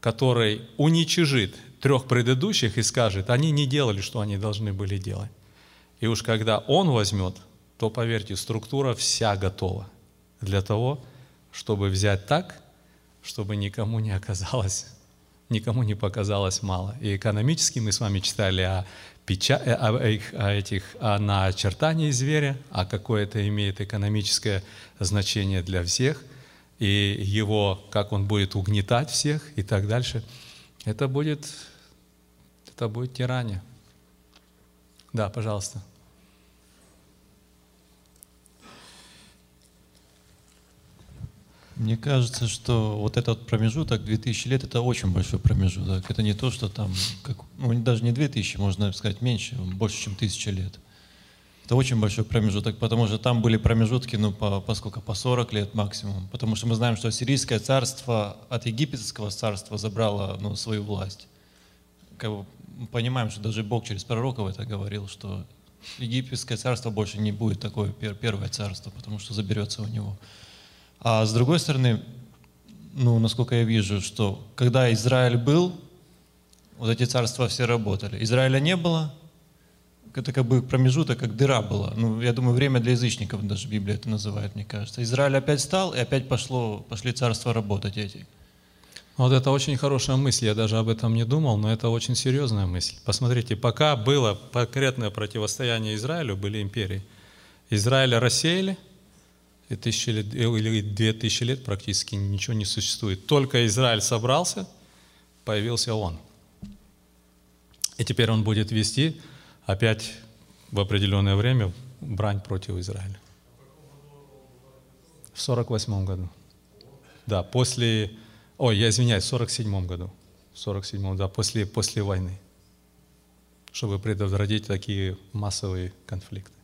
который уничижит трех предыдущих и скажет, они не делали, что они должны были делать. И уж когда он возьмет, то поверьте, структура вся готова для того, чтобы взять так, чтобы никому не оказалось, никому не показалось мало. И экономически мы с вами читали о, печа... о, их- о этих, о начертании зверя, а какое это имеет экономическое значение для всех, и его, как он будет угнетать всех и так дальше. Это будет, это будет тирания. Да, пожалуйста. Мне кажется, что вот этот промежуток 2000 лет это очень большой промежуток. Это не то, что там, как, ну, даже не 2000, можно сказать меньше, больше, чем 1000 лет. Это очень большой промежуток, потому что там были промежутки, ну, по, по сколько, по 40 лет максимум. Потому что мы знаем, что Ассирийское царство от египетского царства забрало ну, свою власть. Как бы мы понимаем, что даже Бог через пророков это говорил, что египетское царство больше не будет такое пер- первое царство, потому что заберется у него. А с другой стороны, ну, насколько я вижу, что когда Израиль был, вот эти царства все работали. Израиля не было, это как бы промежуток, как дыра была. Ну, я думаю, время для язычников даже Библия это называет, мне кажется. Израиль опять стал, и опять пошло, пошли царства работать эти. Вот это очень хорошая мысль, я даже об этом не думал, но это очень серьезная мысль. Посмотрите, пока было конкретное противостояние Израилю, были империи. Израиля рассеяли, и тысячи лет, или две тысячи лет практически ничего не существует. Только Израиль собрался, появился он. И теперь он будет вести опять в определенное время брань против Израиля. В 48 году. Да, после... Ой, я извиняюсь, в 47 году. В 47 да, после, после войны. Чтобы предотвратить такие массовые конфликты.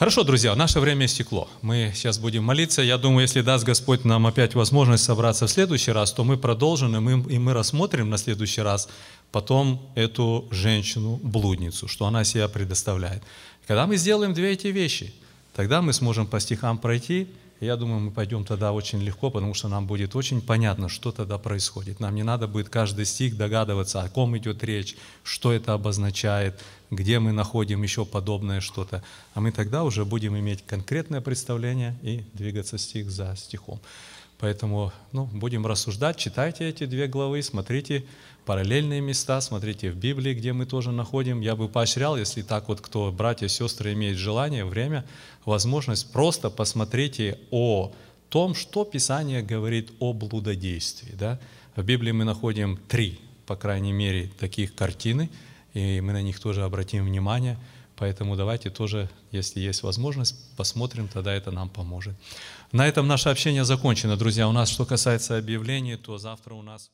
Хорошо, друзья, наше время истекло. Мы сейчас будем молиться. Я думаю, если даст Господь нам опять возможность собраться в следующий раз, то мы продолжим, и мы, и мы рассмотрим на следующий раз потом эту женщину-блудницу, что она себя предоставляет. Когда мы сделаем две эти вещи, тогда мы сможем по стихам пройти, я думаю, мы пойдем тогда очень легко, потому что нам будет очень понятно, что тогда происходит. Нам не надо будет каждый стих догадываться, о ком идет речь, что это обозначает, где мы находим еще подобное что-то. А мы тогда уже будем иметь конкретное представление и двигаться стих за стихом. Поэтому ну, будем рассуждать, читайте эти две главы, смотрите параллельные места, смотрите в Библии, где мы тоже находим. Я бы поощрял, если так вот кто, братья, сестры, имеет желание, время, возможность, просто посмотрите о том, что Писание говорит о блудодействии. Да? В Библии мы находим три, по крайней мере, таких картины, и мы на них тоже обратим внимание. Поэтому давайте тоже, если есть возможность, посмотрим, тогда это нам поможет. На этом наше общение закончено, друзья. У нас, что касается объявлений, то завтра у нас...